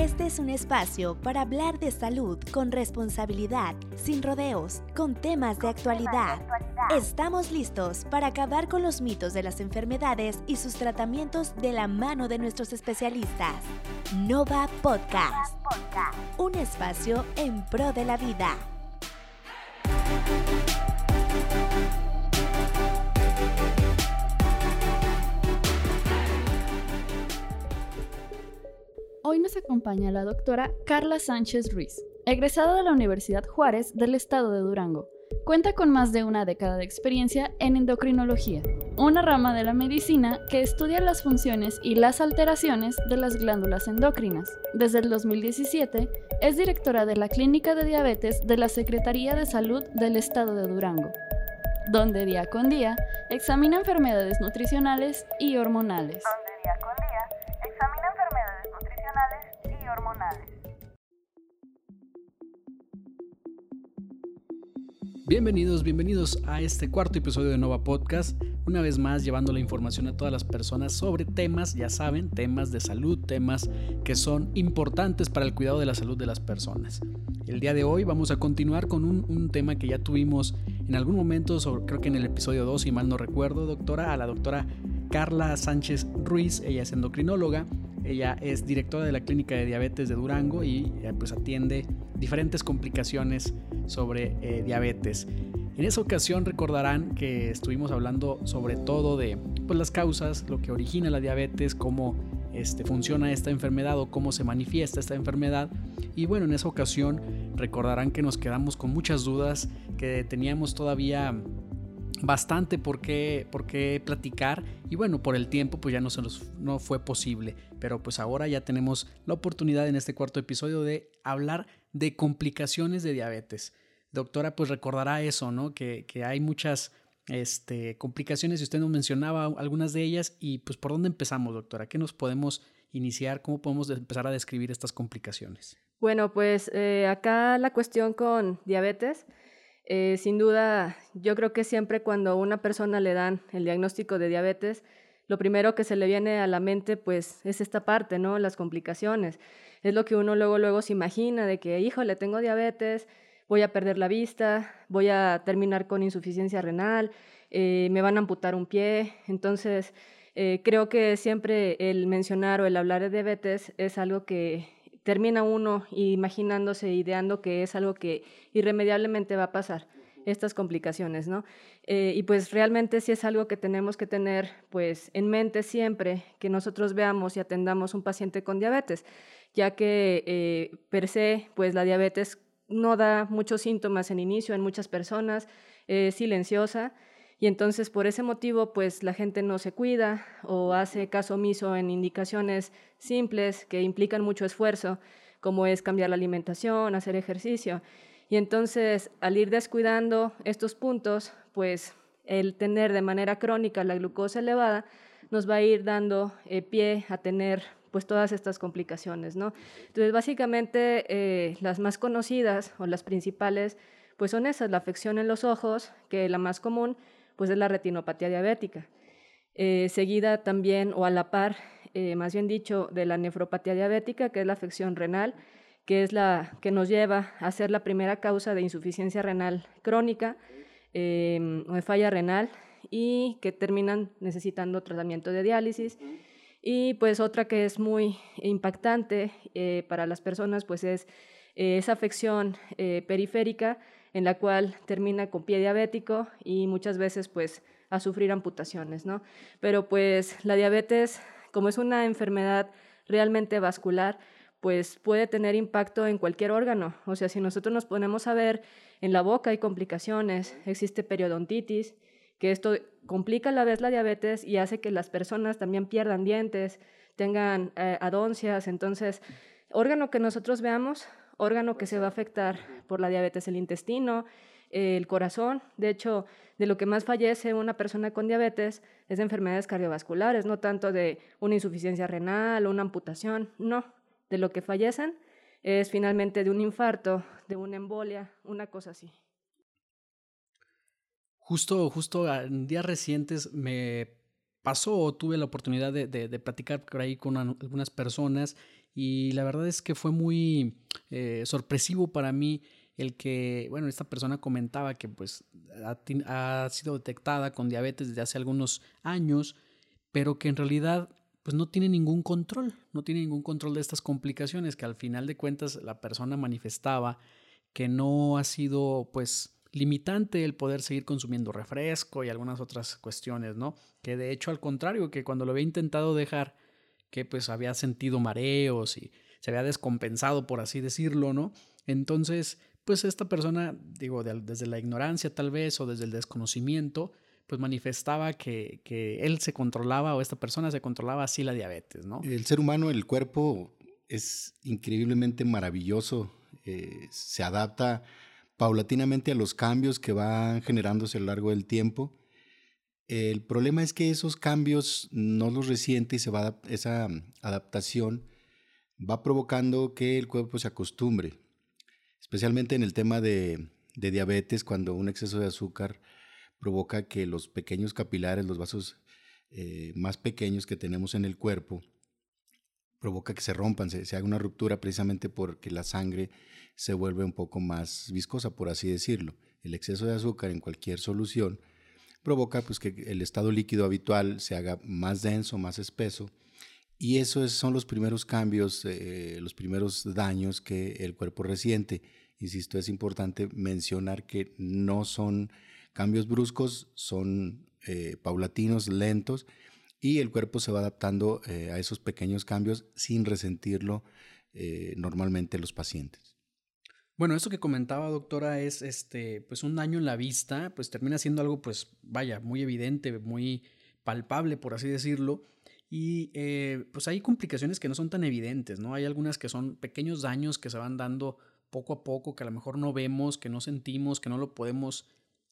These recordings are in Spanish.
Este es un espacio para hablar de salud con responsabilidad, sin rodeos, con temas de actualidad. Estamos listos para acabar con los mitos de las enfermedades y sus tratamientos de la mano de nuestros especialistas. Nova Podcast, un espacio en pro de la vida. Hoy nos acompaña la doctora Carla Sánchez Ruiz, egresada de la Universidad Juárez del estado de Durango. Cuenta con más de una década de experiencia en endocrinología, una rama de la medicina que estudia las funciones y las alteraciones de las glándulas endocrinas. Desde el 2017 es directora de la Clínica de Diabetes de la Secretaría de Salud del estado de Durango, donde día con día examina enfermedades nutricionales y hormonales. Bienvenidos, bienvenidos a este cuarto episodio de Nova Podcast. Una vez más llevando la información a todas las personas sobre temas, ya saben, temas de salud, temas que son importantes para el cuidado de la salud de las personas. El día de hoy vamos a continuar con un, tema que ya tuvimos en algún momento, creo que en el episodio 2, si mal no recuerdo, doctora, a la doctora Carla Sánchez Ruiz, ella es endocrinóloga ella es directora de la Clínica de Diabetes de Durango y eh, pues atiende diferentes complicaciones sobre eh, diabetes. En esa ocasión recordarán que estuvimos hablando sobre todo de pues, las causas, lo que origina la diabetes, cómo este, funciona esta enfermedad o cómo se manifiesta esta enfermedad. Y bueno, en esa ocasión recordarán que nos quedamos con muchas dudas, que teníamos todavía bastante por qué, platicar y bueno, por el tiempo pues ya no, se nos, no fue posible, pero pues ahora ya tenemos la oportunidad en este cuarto episodio de hablar de complicaciones de diabetes. Doctora, pues recordará eso, ¿no? Que, que hay muchas este, complicaciones y usted nos mencionaba algunas de ellas y pues por dónde empezamos, doctora, ¿qué nos podemos iniciar? ¿Cómo podemos empezar a describir estas complicaciones? Bueno, pues eh, acá la cuestión con diabetes eh, sin duda, yo creo que siempre cuando a una persona le dan el diagnóstico de diabetes, lo primero que se le viene a la mente pues es esta parte, ¿no? Las complicaciones. Es lo que uno luego luego se imagina de que, híjole, tengo diabetes, voy a perder la vista, voy a terminar con insuficiencia renal, eh, me van a amputar un pie. Entonces, eh, creo que siempre el mencionar o el hablar de diabetes es algo que termina uno imaginándose, ideando que es algo que irremediablemente va a pasar estas complicaciones, ¿no? Eh, y pues realmente sí es algo que tenemos que tener pues en mente siempre que nosotros veamos y atendamos un paciente con diabetes, ya que eh, per se pues la diabetes no da muchos síntomas en inicio en muchas personas, es silenciosa y entonces por ese motivo pues la gente no se cuida o hace caso omiso en indicaciones simples que implican mucho esfuerzo, como es cambiar la alimentación, hacer ejercicio. Y entonces al ir descuidando estos puntos, pues el tener de manera crónica la glucosa elevada nos va a ir dando eh, pie a tener pues todas estas complicaciones, ¿no? Entonces básicamente eh, las más conocidas o las principales pues son esas, la afección en los ojos, que es la más común, pues es la retinopatía diabética. Eh, seguida también o a la par, eh, más bien dicho, de la nefropatía diabética, que es la afección renal, que es la que nos lleva a ser la primera causa de insuficiencia renal crónica em, o de falla renal y que terminan necesitando tratamiento de diálisis. Y pues otra que es muy impactante eh, para las personas, pues es esa afección periférica en la cual termina con pie diabético y muchas veces pues a sufrir amputaciones, ¿no? Pero pues la diabetes, como es una enfermedad realmente vascular, pues puede tener impacto en cualquier órgano. O sea, si nosotros nos ponemos a ver, en la boca hay complicaciones, existe periodontitis, que esto complica a la vez la diabetes y hace que las personas también pierdan dientes, tengan eh, adoncias. Entonces, órgano que nosotros veamos, órgano que se va a afectar por la diabetes, el intestino, el corazón. De hecho, de lo que más fallece una persona con diabetes es de enfermedades cardiovasculares, no tanto de una insuficiencia renal o una amputación, no. De lo que fallecen es finalmente de un infarto, de una embolia, una cosa así. Justo, justo en días recientes me pasó o tuve la oportunidad de, de, platicar por ahí con algunas personas y la verdad es que fue muy eh, sorpresivo para mí el que, bueno, esta persona comentaba que pues ha, sido detectada con diabetes desde hace algunos años, pero que en realidad pues no tiene ningún control, no tiene ningún control de estas complicaciones, que al final de cuentas la persona manifestaba que no ha sido pues limitante el poder seguir consumiendo refresco y algunas otras cuestiones, ¿no? Que de hecho al contrario, que cuando lo había intentado dejar, que pues había sentido mareos y se había descompensado, por así decirlo, ¿no? Entonces, pues esta persona, digo, desde la ignorancia tal vez o desde el desconocimiento, pues manifestaba que, que, él se controlaba o esta persona se controlaba así la diabetes, ¿no? El ser humano, el cuerpo es increíblemente maravilloso, eh, se adapta paulatinamente a los cambios que van generándose a lo largo del tiempo. El problema es que esos cambios no los resiente y se va esa adaptación va provocando que el cuerpo se acostumbre, especialmente en el tema de, diabetes, cuando un exceso de azúcar provoca que los pequeños capilares, los vasos eh, más pequeños que tenemos en el cuerpo, provoca que se rompan, se haga una ruptura precisamente porque la sangre se vuelve un poco más viscosa, por así decirlo. El exceso de azúcar en cualquier solución provoca pues, que el estado líquido habitual se haga más denso, más espeso, y esos son los primeros cambios, eh, los primeros daños que el cuerpo resiente. Insisto, es importante mencionar que no son cambios bruscos, son eh, paulatinos, lentos, y el cuerpo se va adaptando eh, a esos pequeños cambios sin resentirlo normalmente los pacientes. Bueno, esto que comentaba, doctora, es este, pues un daño en la vista, pues termina siendo algo, pues, vaya, muy evidente, muy palpable, por así decirlo. Y eh, pues hay complicaciones que no son tan evidentes, ¿no? Hay algunas que son pequeños daños que se van dando poco a poco, que a lo mejor no vemos, que no sentimos, que no lo podemos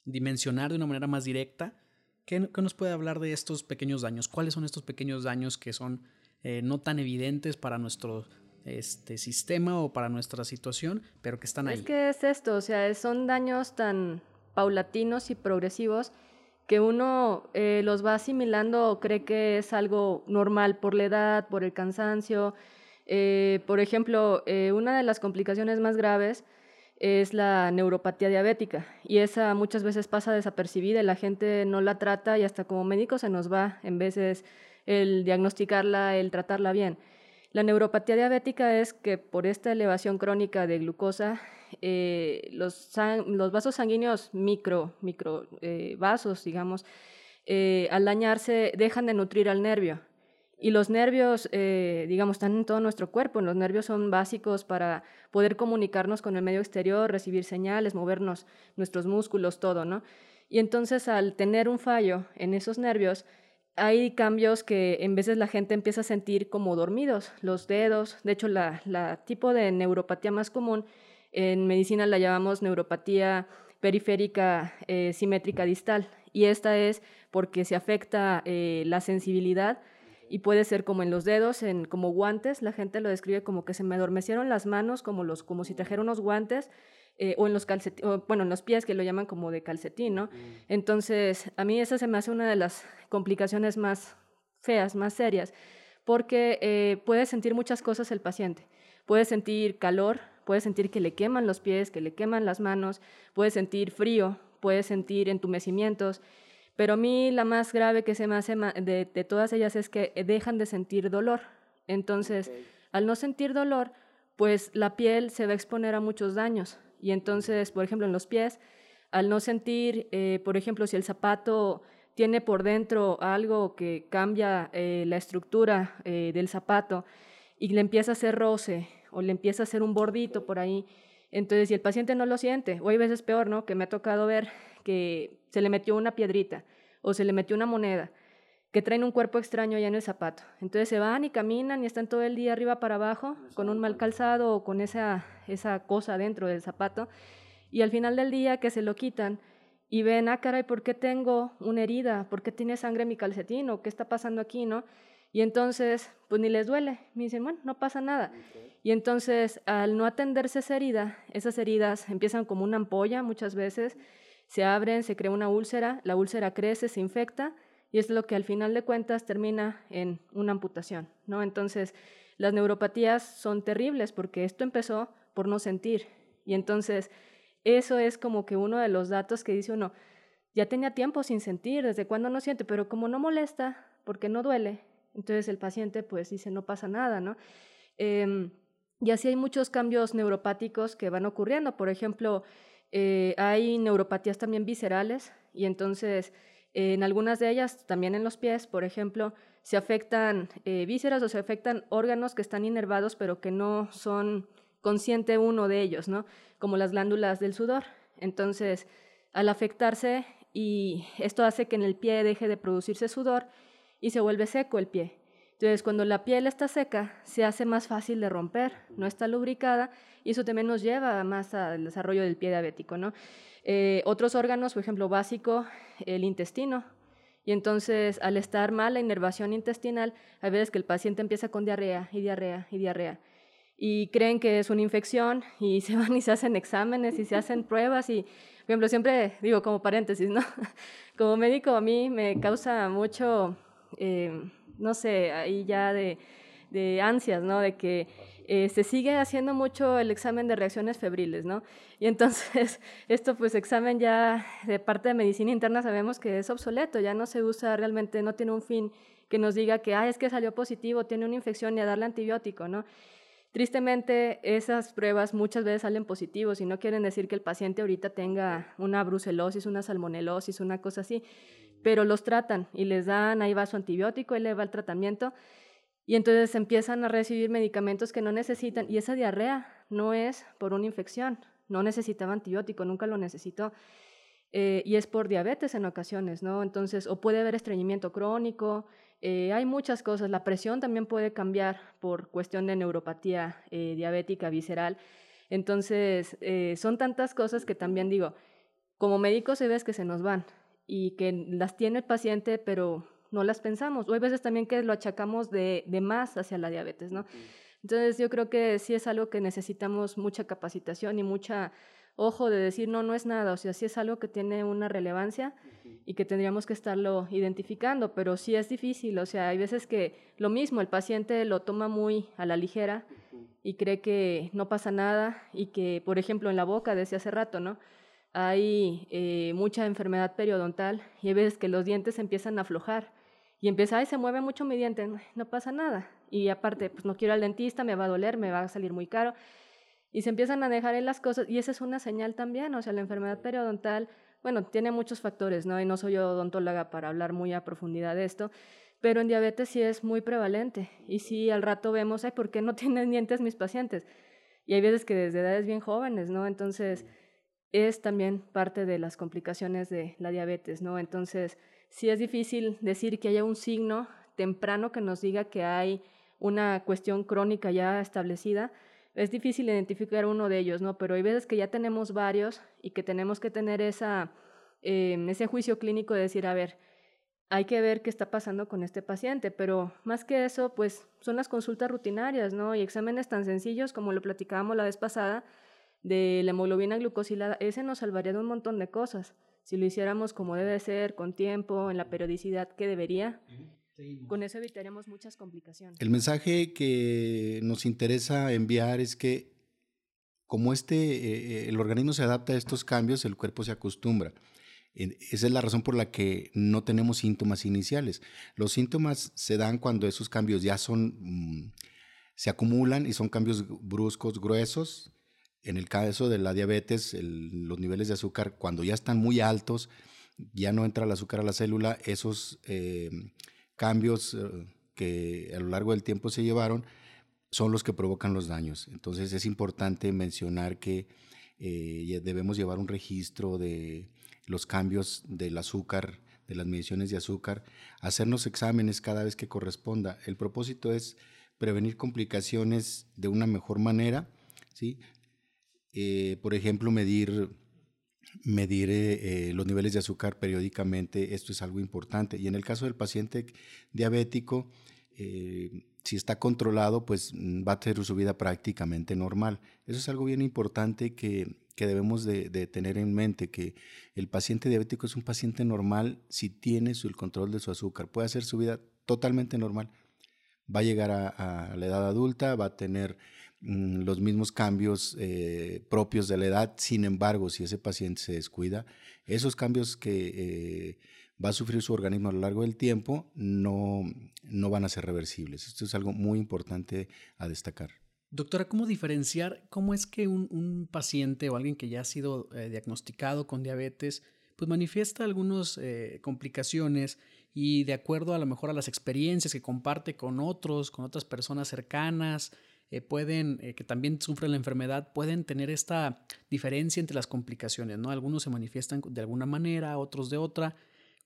dimensionar de una manera más directa. ¿Qué, nos puede hablar de estos pequeños daños? ¿Cuáles son estos pequeños daños que son eh, no tan evidentes para nuestro este sistema o para nuestra situación, pero que están ahí. Es que es esto, o sea, son daños tan paulatinos y progresivos que uno eh, los va asimilando o cree que es algo normal por la edad, por el cansancio. Eh, por ejemplo, eh, una de las complicaciones más graves es la neuropatía diabética y esa muchas veces pasa desapercibida y la gente no la trata y hasta como médico se nos va en veces el diagnosticarla, el tratarla bien. La neuropatía diabética es que por esta elevación crónica de glucosa, eh, los, vasos sanguíneos micro, micro eh, vasos, digamos, eh, al dañarse dejan de nutrir al nervio. Y los nervios, digamos, están en todo nuestro cuerpo. Los nervios son básicos para poder comunicarnos con el medio exterior, recibir señales, movernos nuestros músculos, todo, ¿no? Y entonces al tener un fallo en esos nervios, hay cambios que en veces la gente empieza a sentir como dormidos, los dedos, de hecho la, tipo de neuropatía más común en medicina la llamamos neuropatía periférica eh, simétrica distal. Y esta es porque se afecta eh, la sensibilidad y puede ser como en los dedos, en, como guantes, la gente lo describe como que se me adormecieron las manos, como, los, como si trajera unos guantes, eh, o en los calcetines, bueno, en los pies que lo llaman como de calcetín, ¿no? Entonces, a mí esa se me hace una de las complicaciones más feas, más serias, porque eh, puede sentir muchas cosas el paciente. Puede sentir calor, puede sentir que le queman los pies, que le queman las manos, puede sentir frío, puede sentir entumecimientos, pero a mí la más grave que se me hace de, todas ellas es que dejan de sentir dolor. Entonces, al no sentir dolor, pues la piel se va a exponer a muchos daños. Y entonces, por ejemplo, en los pies, al no sentir, eh, por ejemplo, si el zapato tiene por dentro algo que cambia eh, la estructura eh, del zapato y le empieza a hacer roce o le empieza a hacer un bordito por ahí, entonces si el paciente no lo siente, o hay veces peor, ¿no? Que me ha tocado ver que se le metió una piedrita o se le metió una moneda que traen un cuerpo extraño ya en el zapato. Entonces se van y caminan y están todo el día arriba para abajo con un mal calzado o con esa, esa cosa dentro del zapato. Y al final del día que se lo quitan y ven, ah, caray, ¿por qué tengo una herida? ¿Por qué tiene sangre en mi calcetín? ¿O qué está pasando aquí? ¿no? Y entonces, pues ni les duele. Me dicen, bueno, no pasa nada. Y entonces, al no atenderse esa herida, esas heridas empiezan como una ampolla muchas veces, se abren, se crea una úlcera, la úlcera crece, se infecta y es lo que al final de cuentas termina en una amputación, ¿no? Entonces, las neuropatías son terribles porque esto empezó por no sentir y entonces eso es como que uno de los datos que dice uno, ya tenía tiempo sin sentir, desde cuándo no siente, pero como no molesta, porque no duele, entonces el paciente pues dice no pasa nada, ¿no? Em, y así hay muchos cambios neuropáticos que van ocurriendo. Por ejemplo, eh, hay neuropatías también viscerales y entonces en algunas de ellas, también en los pies, por ejemplo, se afectan eh, vísceras o se afectan órganos que están inervados pero que no son consciente uno de ellos, ¿no? Como las glándulas del sudor. Entonces, al afectarse y esto hace que en el pie deje de producirse sudor y se vuelve seco el pie. Entonces, cuando la piel está seca, se hace más fácil de romper, no está lubricada y eso también nos lleva más al desarrollo del pie diabético, ¿no? Eh, otros órganos, por ejemplo, básico, el intestino. Y entonces, al estar mal la inervación intestinal, hay veces que el paciente empieza con diarrea y diarrea y diarrea. Y creen que es una infección y se van y se hacen exámenes y se hacen pruebas y, por ejemplo, siempre digo como paréntesis, ¿no? Como médico a mí me causa mucho... Eh, no sé, ahí ya de, de ansias, ¿no? De que eh, se sigue haciendo mucho el examen de reacciones febriles, ¿no? Y entonces, esto pues examen ya de parte de medicina interna sabemos que es obsoleto, ya no se usa realmente, no tiene un fin que nos diga que, ah, es que salió positivo, tiene una infección y a darle antibiótico, ¿no? Tristemente, esas pruebas muchas veces salen positivos y no quieren decir que el paciente ahorita tenga una brucelosis, una salmonelosis, una cosa así pero los tratan y les dan, ahí va su antibiótico, él le va el tratamiento y entonces empiezan a recibir medicamentos que no necesitan y esa diarrea no es por una infección, no necesitaba antibiótico, nunca lo necesitó. Eh, y es por diabetes en ocasiones, ¿no? Entonces, o puede haber estreñimiento crónico, eh, hay muchas cosas. La presión también puede cambiar por cuestión de neuropatía eh, diabética visceral. Entonces, son tantas cosas que también digo, como médicos se ves que se nos van y que las tiene el paciente, pero no las pensamos. O hay veces también que lo achacamos de, de más hacia la diabetes, ¿no? Entonces yo creo que sí es algo que necesitamos mucha capacitación y mucha ojo de decir, no, no es nada, o sea, sí es algo que tiene una relevancia y que tendríamos que estarlo identificando, pero sí es difícil, o sea, hay veces que lo mismo, el paciente lo toma muy a la ligera y cree que no pasa nada y que, por ejemplo, en la boca, decía hace rato, ¿no? Hay eh, mucha enfermedad periodontal y hay veces que los dientes empiezan a aflojar y empieza, ay, se mueve mucho mi diente, no pasa nada. Y aparte, pues no quiero al dentista, me va a doler, me va a salir muy caro. Y se empiezan a dejar en las cosas y esa es una señal también, o sea, la enfermedad periodontal, bueno, tiene muchos factores, ¿no? Y no soy odontóloga para hablar muy a profundidad de esto, pero en diabetes sí es muy prevalente. Y sí, al rato vemos, ay, ¿por qué no tienen dientes mis pacientes? Y hay veces que desde edades bien jóvenes, ¿no? Entonces es también parte de las complicaciones de la diabetes, ¿no? Entonces, sí es difícil decir que haya un signo temprano que nos diga que hay una cuestión crónica ya establecida. Es difícil identificar uno de ellos, ¿no? Pero hay veces que ya tenemos varios y que tenemos que tener esa, eh, ese juicio clínico de decir, a ver, hay que ver qué está pasando con este paciente, pero más que eso, pues son las consultas rutinarias, ¿no? Y exámenes tan sencillos como lo platicábamos la vez pasada, de la hemoglobina glucosilada, ese nos salvaría de un montón de cosas. Si lo hiciéramos como debe ser, con tiempo, en la periodicidad que debería, con eso evitaríamos muchas complicaciones. El mensaje que nos interesa enviar es que como este, eh, el organismo se adapta a estos cambios, el cuerpo se acostumbra. Esa es la razón por la que no tenemos síntomas iniciales. Los síntomas se dan cuando esos cambios ya son, mm, se acumulan y son cambios bruscos, gruesos, en el caso de la diabetes, los niveles de azúcar, cuando ya están muy altos, ya no entra el azúcar a la célula, esos eh, cambios eh, que a lo largo del tiempo se llevaron son los que provocan los daños. Entonces es importante mencionar que eh, debemos llevar un registro de los cambios del azúcar, de las mediciones de azúcar, hacernos exámenes cada vez que corresponda. El propósito es prevenir complicaciones de una mejor manera, ¿sí? Eh, por ejemplo, medir, medir eh, eh, los niveles de azúcar periódicamente, esto es algo importante. Y en el caso del paciente diabético, si está controlado, pues mm, va a tener su vida prácticamente normal. Eso es algo bien importante que, que debemos de, tener en mente, que el paciente diabético es un paciente normal si tiene su, el control de su azúcar. Puede hacer su vida totalmente normal. Va a llegar a, la edad adulta, va a tener los mismos cambios eh, propios de la edad. Sin embargo, si ese paciente se descuida, esos cambios que eh, va a sufrir su organismo a lo largo del tiempo no, no van a ser reversibles. Esto es algo muy importante a destacar. Doctora, ¿cómo diferenciar cómo es que un, paciente o alguien que ya ha sido eh, diagnosticado con diabetes, pues manifiesta algunas complicaciones y de acuerdo a lo mejor a las experiencias que comparte con otros, con otras personas cercanas, eh, pueden, que también sufren la enfermedad, pueden tener esta diferencia entre las complicaciones, ¿no? Algunos se manifiestan de alguna manera, otros de otra.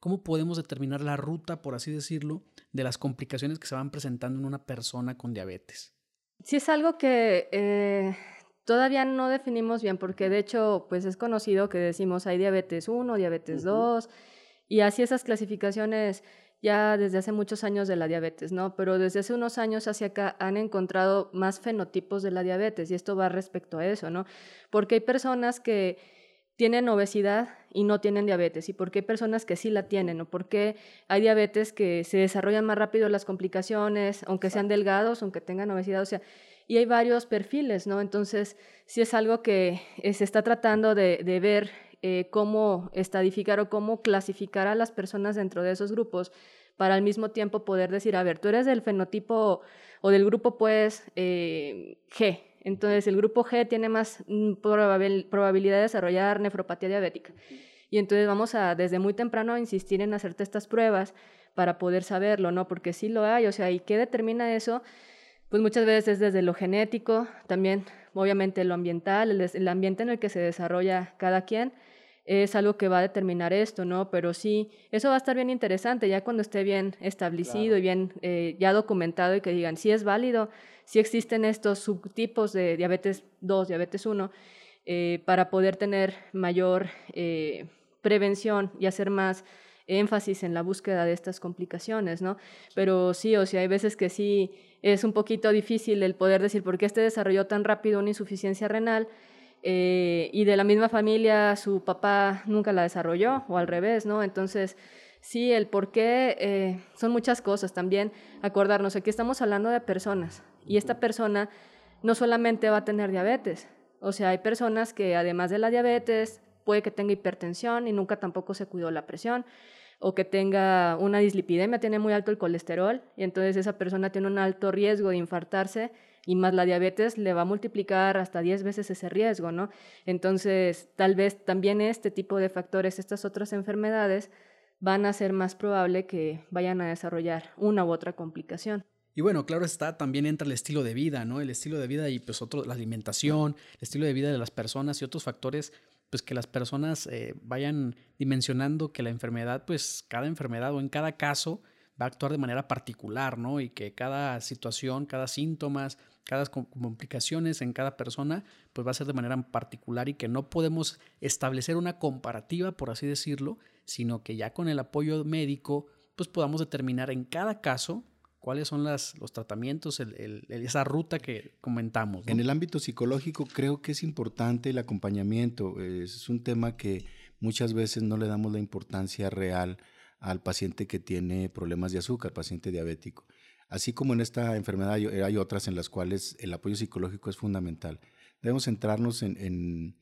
¿Cómo podemos determinar la ruta, por así decirlo, de las complicaciones que se van presentando en una persona con diabetes? Sí es algo que eh, todavía no definimos bien, porque de hecho, pues es conocido que decimos hay diabetes 1, diabetes 2, y así esas clasificaciones ya desde hace muchos años de la diabetes, ¿no? Pero desde hace unos años hacia acá han encontrado más fenotipos de la diabetes, y esto va respecto a eso, ¿no? Porque hay personas que tienen obesidad y no tienen diabetes y por qué hay personas que sí la tienen o por qué hay diabetes que se desarrollan más rápido las complicaciones, aunque sean delgados, aunque tengan obesidad, o sea, y hay varios perfiles, ¿no? Entonces, sí es algo que eh, se está tratando de, ver eh, cómo estadificar o cómo clasificar a las personas dentro de esos grupos para al mismo tiempo poder decir, a ver, tú eres del fenotipo o del grupo, pues, eh, G, entonces, el grupo G tiene más mm, probabilidad de desarrollar nefropatía diabética. Y entonces vamos a, desde muy temprano, a insistir en hacerte estas pruebas para poder saberlo, ¿no? Porque sí lo hay, o sea, ¿y qué determina eso? Pues muchas veces desde lo genético, también obviamente lo ambiental, el, ambiente en el que se desarrolla cada quien, es algo que va a determinar esto, ¿no? Pero sí, eso va a estar bien interesante ya cuando esté bien establecido y bien eh, ya documentado y que digan si es válido, si existen estos subtipos de diabetes 2, diabetes 1, eh, para poder tener mayor eh, prevención y hacer más énfasis en la búsqueda de estas complicaciones, ¿no? Pero sí, o sea, hay veces que sí es un poquito difícil el poder decir por qué este desarrolló tan rápido una insuficiencia renal eh, y de la misma familia su papá nunca la desarrolló o al revés, ¿no? Entonces, sí, el por qué eh, son muchas cosas también. Acordarnos, aquí estamos hablando de personas y esta persona no solamente va a tener diabetes, o sea, hay personas que además de la diabetes puede que tenga hipertensión y nunca tampoco se cuidó la presión o que tenga una dislipidemia, tiene muy alto el colesterol y entonces esa persona tiene un alto riesgo de infartarse y más la diabetes le va a multiplicar hasta 10 veces ese riesgo, ¿no? Entonces, tal vez también este tipo de factores, estas otras enfermedades, van a ser más probable que vayan a desarrollar una u otra complicación. Y bueno, claro está, también entra el estilo de vida, ¿no? El estilo de vida y pues otro, la alimentación, el estilo de vida de las personas y otros factores, pues que las personas eh, vayan dimensionando que la enfermedad, pues cada enfermedad o en cada caso actuar de manera particular, ¿no? Y que cada situación, cada síntomas, cada complicaciones en cada persona, pues va a ser de manera particular y que no podemos establecer una comparativa, por así decirlo, sino que ya con el apoyo médico, pues podamos determinar en cada caso cuáles son los tratamientos, esa ruta que comentamos. En el ámbito psicológico creo que es importante el acompañamiento. Es un tema que muchas veces no le damos la importancia real al paciente que tiene problemas de azúcar, paciente diabético. Así como en esta enfermedad hay, otras en las cuales el apoyo psicológico es fundamental. Debemos centrarnos en,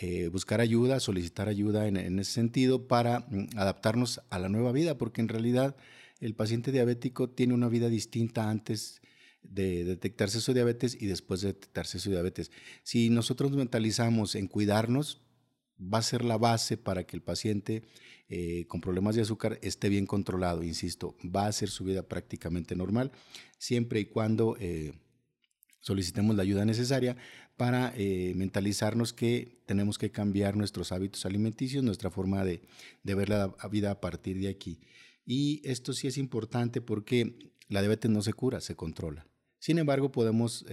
eh, buscar ayuda, solicitar ayuda en, ese sentido para mm, adaptarnos a la nueva vida, porque en realidad el paciente diabético tiene una vida distinta antes de detectarse su diabetes y después de detectarse su diabetes. Si nosotros mentalizamos en cuidarnos, va a ser la base para que el paciente eh, con problemas de azúcar esté bien controlado, insisto, va a ser su vida prácticamente normal, siempre y cuando eh, solicitemos la ayuda necesaria para eh, mentalizarnos que tenemos que cambiar nuestros hábitos alimenticios, nuestra forma de, de ver la vida a partir de aquí. Y esto sí es importante porque la diabetes no se cura, se controla. Sin embargo, podemos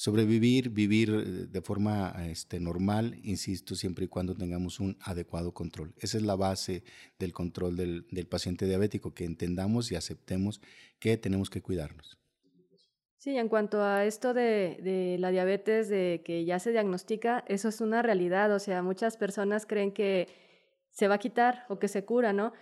sobrevivir, vivir eh, de forma este, normal, insisto, siempre y cuando tengamos un adecuado control. Esa es la base del control del, del paciente diabético, que entendamos y aceptemos que tenemos que cuidarnos. Sí, en cuanto a esto de, de, la diabetes, de que ya se diagnostica, eso es una realidad. O sea, muchas personas creen que se va a quitar o que se cura, ¿no?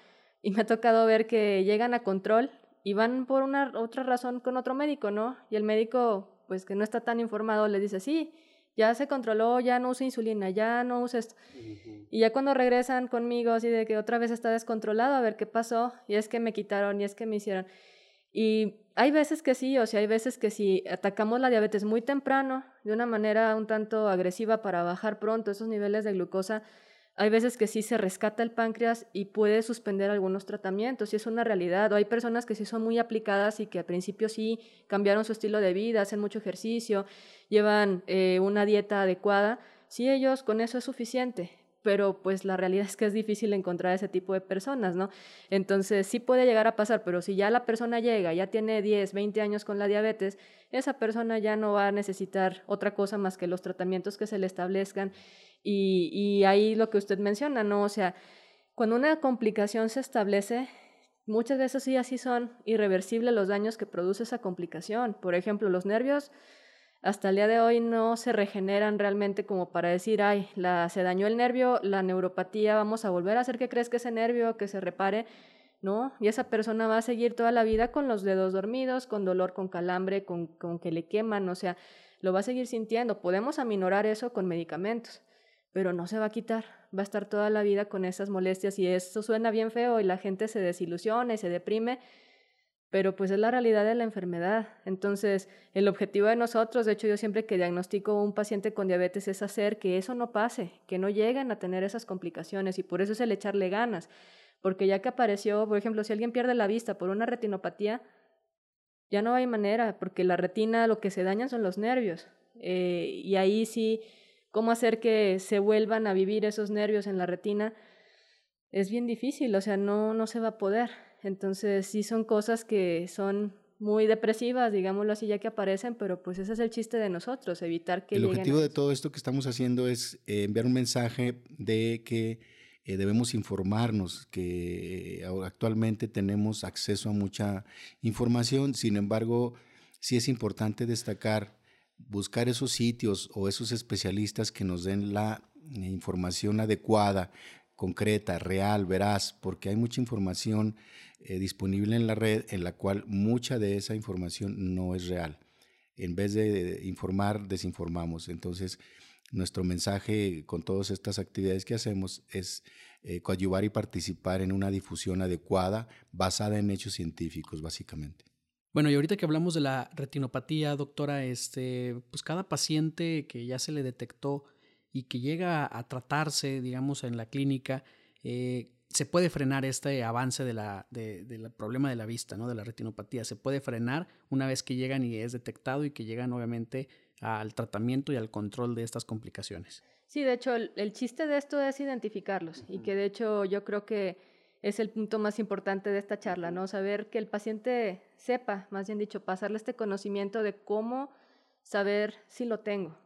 Y me ha tocado ver que llegan a control y van por una otra razón con otro médico, ¿no? Y el médico, pues que no está tan informado, le dice, sí, ya se controló, ya no usa insulina, ya no usa esto. Y ya cuando regresan conmigo, así de que otra vez está descontrolado, a ver qué pasó, y es que me quitaron, y es que me hicieron. Y hay veces que sí, o sea, hay veces que si atacamos la diabetes muy temprano, de una manera un tanto agresiva para bajar pronto esos niveles de glucosa, hay veces que sí se rescata el páncreas y puede suspender algunos tratamientos, y es una realidad. O hay personas que sí son muy aplicadas y que al principio sí cambiaron su estilo de vida, hacen mucho ejercicio, llevan eh, una dieta adecuada. Sí, ellos con eso es suficiente, pero pues la realidad es que es difícil encontrar ese tipo de personas, ¿no? Entonces sí puede llegar a pasar, pero si ya la persona llega, ya tiene 10, 20 años con la diabetes, esa persona ya no va a necesitar otra cosa más que los tratamientos que se le establezcan y, ahí lo que usted menciona, ¿no? O sea, cuando una complicación se establece, muchas veces sí así son irreversibles los daños que produce esa complicación. Por ejemplo, los nervios hasta el día de hoy no se regeneran realmente como para decir, ay, la, se dañó el nervio, la neuropatía, vamos a volver a hacer que crezca ese nervio, que se repare. ¿no? Y esa persona va a seguir toda la vida con los dedos dormidos, con dolor, con calambre, con, con que le queman, o sea, lo va a seguir sintiendo. Podemos aminorar eso con medicamentos pero no se va a quitar, va a estar toda la vida con esas molestias y eso suena bien feo y la gente se desilusiona y se deprime, pero pues es la realidad de la enfermedad. Entonces, el objetivo de nosotros, de hecho yo siempre que diagnostico a un paciente con diabetes es hacer que eso no pase, que no lleguen a tener esas complicaciones y por eso es el echarle ganas, porque ya que apareció, por ejemplo, si alguien pierde la vista por una retinopatía, ya no hay manera, porque la retina lo que se daña son los nervios. Eh, y ahí sí cómo hacer que se vuelvan a vivir esos nervios en la retina, es bien difícil, o sea, no, no se va a poder. Entonces, sí son cosas que son muy depresivas, digámoslo así, ya que aparecen, pero pues ese es el chiste de nosotros, evitar que... El objetivo de todo esto que estamos haciendo es eh, enviar un mensaje de que eh, debemos informarnos, que actualmente tenemos acceso a mucha información, sin embargo, sí es importante destacar buscar esos sitios o esos especialistas que nos den la información adecuada, concreta, real, veraz, porque hay mucha información eh, disponible en la red en la cual mucha de esa información no es real. En vez de informar, desinformamos. Entonces, nuestro mensaje con todas estas actividades que hacemos es eh, coadyuvar y participar en una difusión adecuada basada en hechos científicos, básicamente. Bueno, y ahorita que hablamos de la retinopatía, doctora, este, pues cada paciente que ya se le detectó y que llega a tratarse, digamos, en la clínica, eh, se puede frenar este avance de la, del problema de la vista, ¿no? De la retinopatía. Se puede frenar una vez que llegan y es detectado y que llegan, obviamente, al tratamiento y al control de estas complicaciones. Sí, de hecho, el chiste de esto es identificarlos y que de hecho yo creo que es el punto más importante de esta charla, ¿no? Saber que el paciente sepa, más bien dicho, pasarle este conocimiento de cómo saber si lo tengo.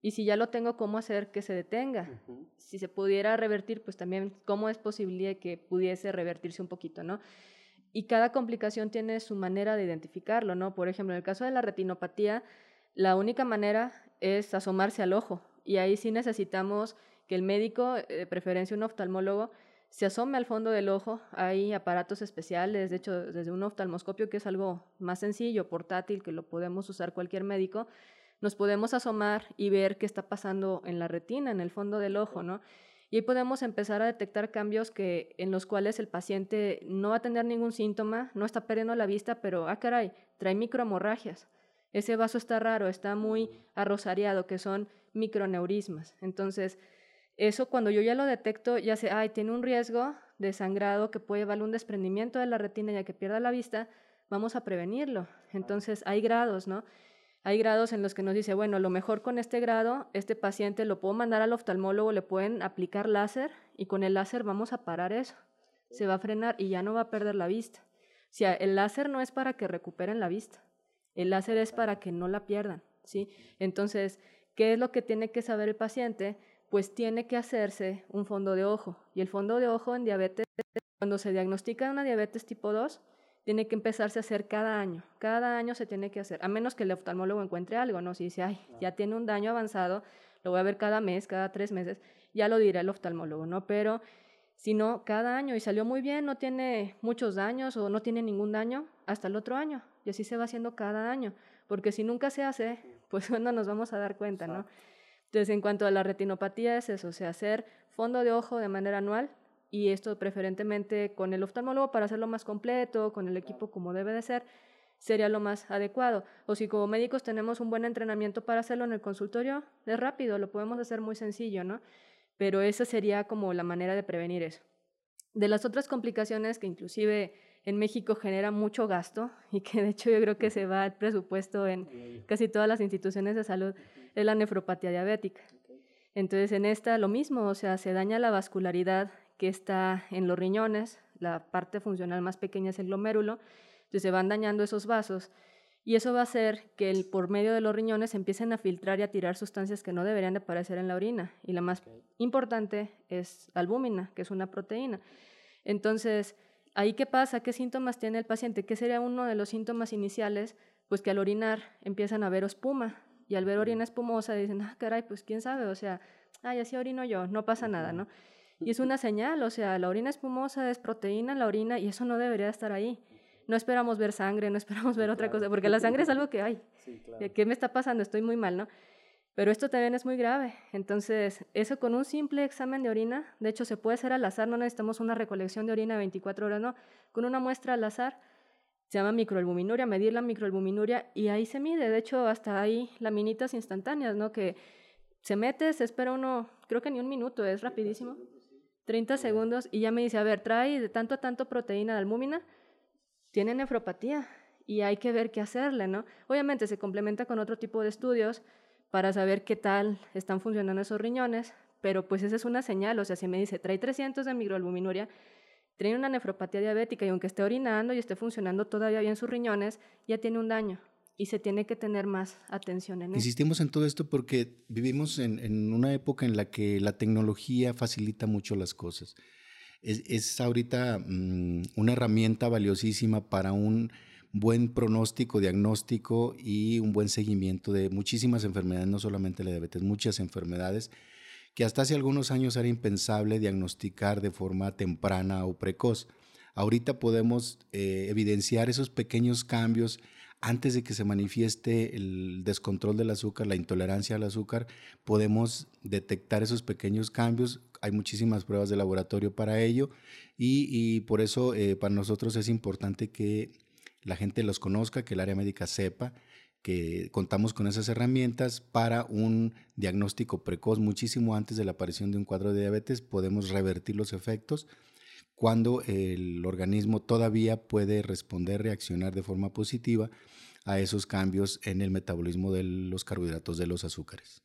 Y si ya lo tengo, cómo hacer que se detenga. Si se pudiera revertir, pues también cómo es posible que pudiese revertirse un poquito, ¿no? Y cada complicación tiene su manera de identificarlo, ¿no? Por ejemplo, en el caso de la retinopatía, la única manera es asomarse al ojo. Y ahí sí necesitamos que el médico, de preferencia un oftalmólogo, se asome al fondo del ojo, hay aparatos especiales, de hecho, desde un oftalmoscopio, que es algo más sencillo, portátil, que lo podemos usar cualquier médico, nos podemos asomar y ver qué está pasando en la retina, en el fondo del ojo, ¿no? Y ahí podemos empezar a detectar cambios que, en los cuales el paciente no va a tener ningún síntoma, no está perdiendo la vista, pero, ah, caray, trae microhemorragias. Ese vaso está raro, está muy arrosariado, que son microneurismas. Entonces, eso cuando yo ya lo detecto, ya sé, ay, tiene un riesgo de sangrado que puede llevarle un desprendimiento de la retina ya que pierda la vista, vamos a prevenirlo. Entonces hay grados, ¿no? Hay grados en los que nos dice, bueno, a lo mejor con este grado, este paciente lo puedo mandar al oftalmólogo, le pueden aplicar láser y con el láser vamos a parar eso. Se va a frenar y ya no va a perder la vista. O sea, el láser no es para que recuperen la vista. El láser es para que no la pierdan, ¿sí? Entonces, ¿qué es lo que tiene que saber el paciente? Pues tiene que hacerse un fondo de ojo. Y el fondo de ojo en diabetes, cuando se diagnostica una diabetes tipo 2, tiene que empezarse a hacer cada año. Cada año se tiene que hacer, a menos que el oftalmólogo encuentre algo, ¿no? Si dice, ay, ya tiene un daño avanzado, lo voy a ver cada mes, cada tres meses, ya lo dirá el oftalmólogo, ¿no? Pero si no, cada año y salió muy bien, no tiene muchos daños o no tiene ningún daño, hasta el otro año. Y así se va haciendo cada año, porque si nunca se hace, pues cuando nos vamos a dar cuenta, ¿no? Entonces, en cuanto a la retinopatía es eso, o sea, hacer fondo de ojo de manera anual y esto preferentemente con el oftalmólogo para hacerlo más completo, con el equipo como debe de ser, sería lo más adecuado. O si como médicos tenemos un buen entrenamiento para hacerlo en el consultorio, es rápido, lo podemos hacer muy sencillo, ¿no? Pero esa sería como la manera de prevenir eso. De las otras complicaciones que inclusive en México genera mucho gasto y que de hecho yo creo que se va el presupuesto en casi todas las instituciones de salud, es la nefropatía diabética. Entonces en esta lo mismo, o sea, se daña la vascularidad que está en los riñones, la parte funcional más pequeña es el glomérulo, entonces se van dañando esos vasos y eso va a hacer que el, por medio de los riñones empiecen a filtrar y a tirar sustancias que no deberían de aparecer en la orina. Y la más importante es albúmina, que es una proteína. Entonces, ¿ahí qué pasa? ¿Qué síntomas tiene el paciente? ¿Qué sería uno de los síntomas iniciales? Pues que al orinar empiezan a ver espuma. Y al ver orina espumosa dicen, ah, caray, pues quién sabe, o sea, ay, así orino yo, no pasa nada, ¿no? Y es una señal, o sea, la orina espumosa es proteína en la orina y eso no debería estar ahí. No esperamos ver sangre, no esperamos ver otra cosa, porque la sangre es algo que hay. ¿Qué me está pasando? Estoy muy mal, ¿no? Pero esto también es muy grave. Entonces, eso con un simple examen de orina, de hecho se puede hacer al azar, no necesitamos una recolección de orina 24 horas, no. Con una muestra al azar, se llama microalbuminuria, medir la microalbuminuria y ahí se mide. De hecho, hasta hay laminitas instantáneas, ¿no? Que se mete, se espera uno, creo que ni un minuto, es rapidísimo. 30 segundos y ya me dice, a ver, trae de tanto a tanto proteína de albúmina, tiene nefropatía y hay que ver qué hacerle, ¿no? Obviamente se complementa con otro tipo de estudios para saber qué tal están funcionando esos riñones, pero pues esa es una señal, o sea, si me dice, trae 300 de microalbuminuria, tiene una nefropatía diabética y aunque esté orinando y esté funcionando todavía bien sus riñones, ya tiene un daño y se tiene que tener más atención en eso. Insistimos en todo esto porque vivimos en, una época en la que la tecnología facilita mucho las cosas. Es, ahorita mm, una herramienta valiosísima para un buen pronóstico, diagnóstico y un buen seguimiento de muchísimas enfermedades, no solamente la diabetes, muchas enfermedades que hasta hace algunos años era impensable diagnosticar de forma temprana o precoz. Ahorita podemos eh, evidenciar esos pequeños cambios antes de que se manifieste el descontrol del azúcar, la intolerancia al azúcar, podemos detectar esos pequeños cambios. Hay muchísimas pruebas de laboratorio para ello y, por eso eh, para nosotros es importante que la gente los conozca, que el área médica sepa que contamos con esas herramientas para un diagnóstico precoz muchísimo antes de la aparición de un cuadro de diabetes, podemos revertir los efectos cuando el organismo todavía puede responder, reaccionar de forma positiva a esos cambios en el metabolismo de los carbohidratos de los azúcares.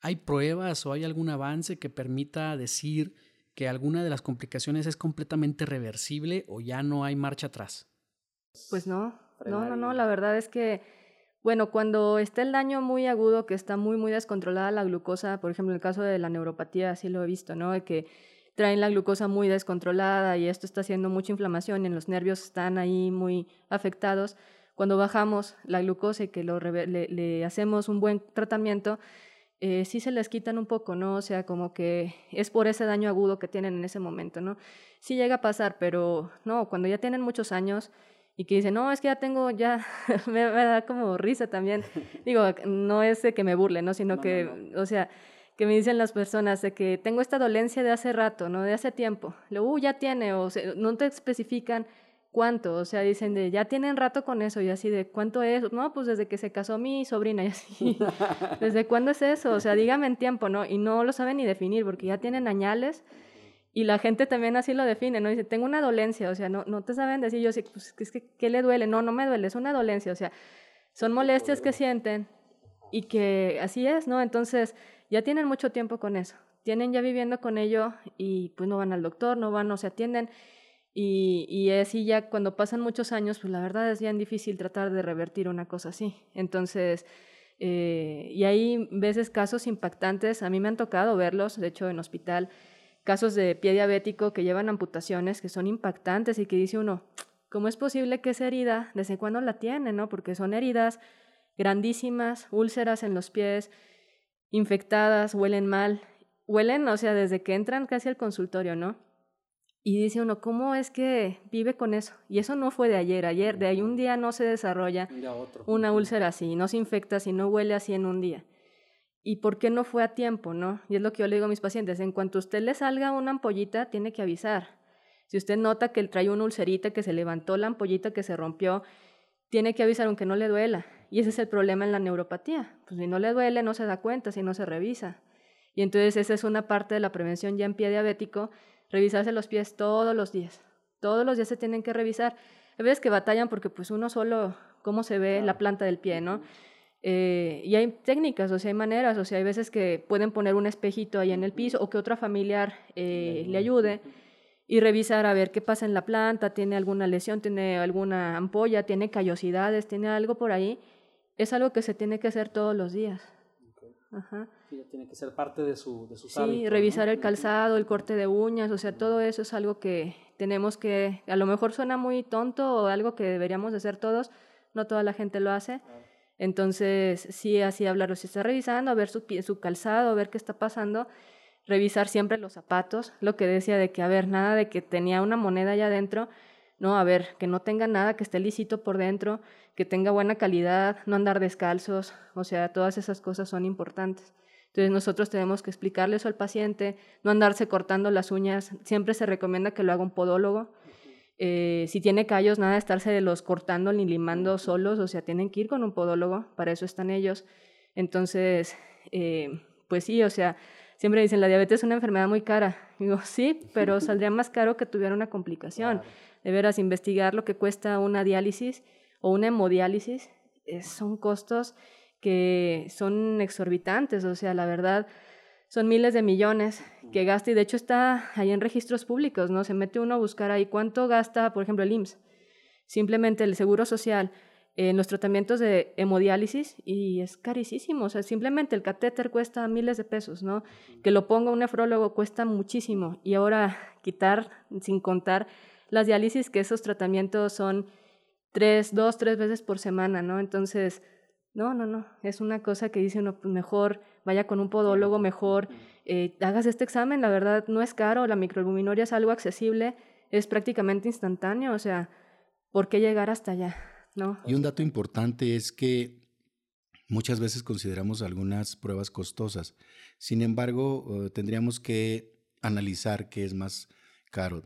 ¿Hay pruebas o hay algún avance que permita decir que alguna de las complicaciones es completamente reversible o ya no hay marcha atrás? Pues no, no, no, no, la verdad es que, bueno, cuando está el daño muy agudo, que está muy, muy descontrolada la glucosa, por ejemplo, en el caso de la neuropatía, así lo he visto, ¿no? De que traen la glucosa muy descontrolada y esto está haciendo mucha inflamación y los nervios están ahí muy afectados. Cuando bajamos la glucosa y que lo, le, hacemos un buen tratamiento, eh, sí se les quitan un poco, ¿no? O sea, como que es por ese daño agudo que tienen en ese momento, ¿no? Sí llega a pasar, pero no, cuando ya tienen muchos años y que dicen, no, es que ya tengo, ya me, da como risa también. Digo, no es de que me burle, ¿no? Sino que, o sea, que me dicen las personas de que tengo esta dolencia de hace rato, ¿no? De hace tiempo. Luego, uh, ya tiene, o sea, no te especifican cuánto, o sea, dicen de, ya tienen rato con eso, y así de, ¿cuánto es? No, pues desde que se casó mi sobrina, y así, ¿desde cuándo es eso? O sea, dígame en tiempo, ¿no? Y no lo saben ni definir, porque ya tienen añales, y la gente también así lo define, ¿no? Dice, tengo una dolencia, o sea, no, no te saben decir, yo sí, pues, es que, ¿qué le duele? No, no me duele, es una dolencia, o sea, son molestias que sienten, y que así es, ¿no? Entonces, ya tienen mucho tiempo con eso, tienen ya viviendo con ello y pues no van al doctor, no van, no se atienden y, y así ya cuando pasan muchos años, pues la verdad es bien difícil tratar de revertir una cosa así. Entonces, eh, y hay veces casos impactantes, a mí me han tocado verlos, de hecho en hospital, casos de pie diabético que llevan amputaciones que son impactantes y que dice uno, ¿cómo es posible que esa herida, desde cuándo la tiene, no? Porque son heridas grandísimas, úlceras en los pies, infectadas, huelen mal, huelen, o sea, desde que entran casi al consultorio, ¿no? Y dice uno, ¿cómo es que vive con eso? Y eso no fue de ayer, ayer, de ahí un día no se desarrolla una úlcera así, no se infecta así, no huele así en un día. ¿Y por qué no fue a tiempo, no? Y es lo que yo le digo a mis pacientes, en cuanto a usted le salga una ampollita, tiene que avisar. Si usted nota que trae una ulcerita, que se levantó la ampollita, que se rompió, tiene que avisar aunque no le duela. Y ese es el problema en la neuropatía. Pues si no le duele, no se da cuenta, si no se revisa. Y entonces esa es una parte de la prevención ya en pie diabético, revisarse los pies todos los días. Todos los días se tienen que revisar. Hay veces que batallan porque pues uno solo, cómo se ve la planta del pie, ¿no? Eh, y hay técnicas, o sea, hay maneras, o sea, hay veces que pueden poner un espejito ahí en el piso o que otra familiar eh, le ayude y revisar a ver qué pasa en la planta, tiene alguna lesión, tiene alguna ampolla, tiene callosidades, tiene algo por ahí. Es algo que se tiene que hacer todos los días. Ajá. tiene que ser parte de su de Sí, revisar el calzado, el corte de uñas, o sea, todo eso es algo que tenemos que, a lo mejor suena muy tonto o algo que deberíamos de hacer todos, no toda la gente lo hace. Entonces, sí, así hablarlo, si está revisando, a ver su, calzado, a ver qué está pasando, revisar siempre los zapatos, lo que decía de que, a ver, nada de que tenía una moneda allá adentro, no, a ver, que no tenga nada, que esté lisito por dentro, que tenga buena calidad, no andar descalzos, o sea, todas esas cosas son importantes. Entonces nosotros tenemos que explicarle eso al paciente, no andarse cortando las uñas, siempre se recomienda que lo haga un podólogo. Eh, si tiene callos, nada de estarse los cortando ni limando solos, o sea, tienen que ir con un podólogo, para eso están ellos. Entonces, eh, pues sí, o sea, siempre dicen, la diabetes es una enfermedad muy cara. Digo, sí, pero saldría más caro que tuviera una complicación. De veras, investigar lo que cuesta una diálisis o una hemodiálisis son costos que son exorbitantes, o sea, la verdad, son miles de millones que gasta y de hecho está ahí en registros públicos, ¿no? Se mete uno a buscar ahí cuánto gasta, por ejemplo, el IMSS. Simplemente el Seguro Social en los tratamientos de hemodiálisis y es carísimo. O sea, simplemente el catéter cuesta miles de pesos, ¿no? Que lo ponga un nefrólogo cuesta muchísimo. Y ahora quitar, sin contar, las diálisis, que esos tratamientos son tres, dos, tres veces por semana, ¿no? Entonces, no, no, no. Es una cosa que dice uno, pues mejor vaya con un podólogo, mejor eh, hagas este examen. La verdad, no es caro. La microalbuminoria es algo accesible, es prácticamente instantáneo. O sea, ¿por qué llegar hasta allá? Y un dato importante es que muchas veces consideramos algunas pruebas costosas. Sin embargo, eh, tendríamos que analizar qué es más caro.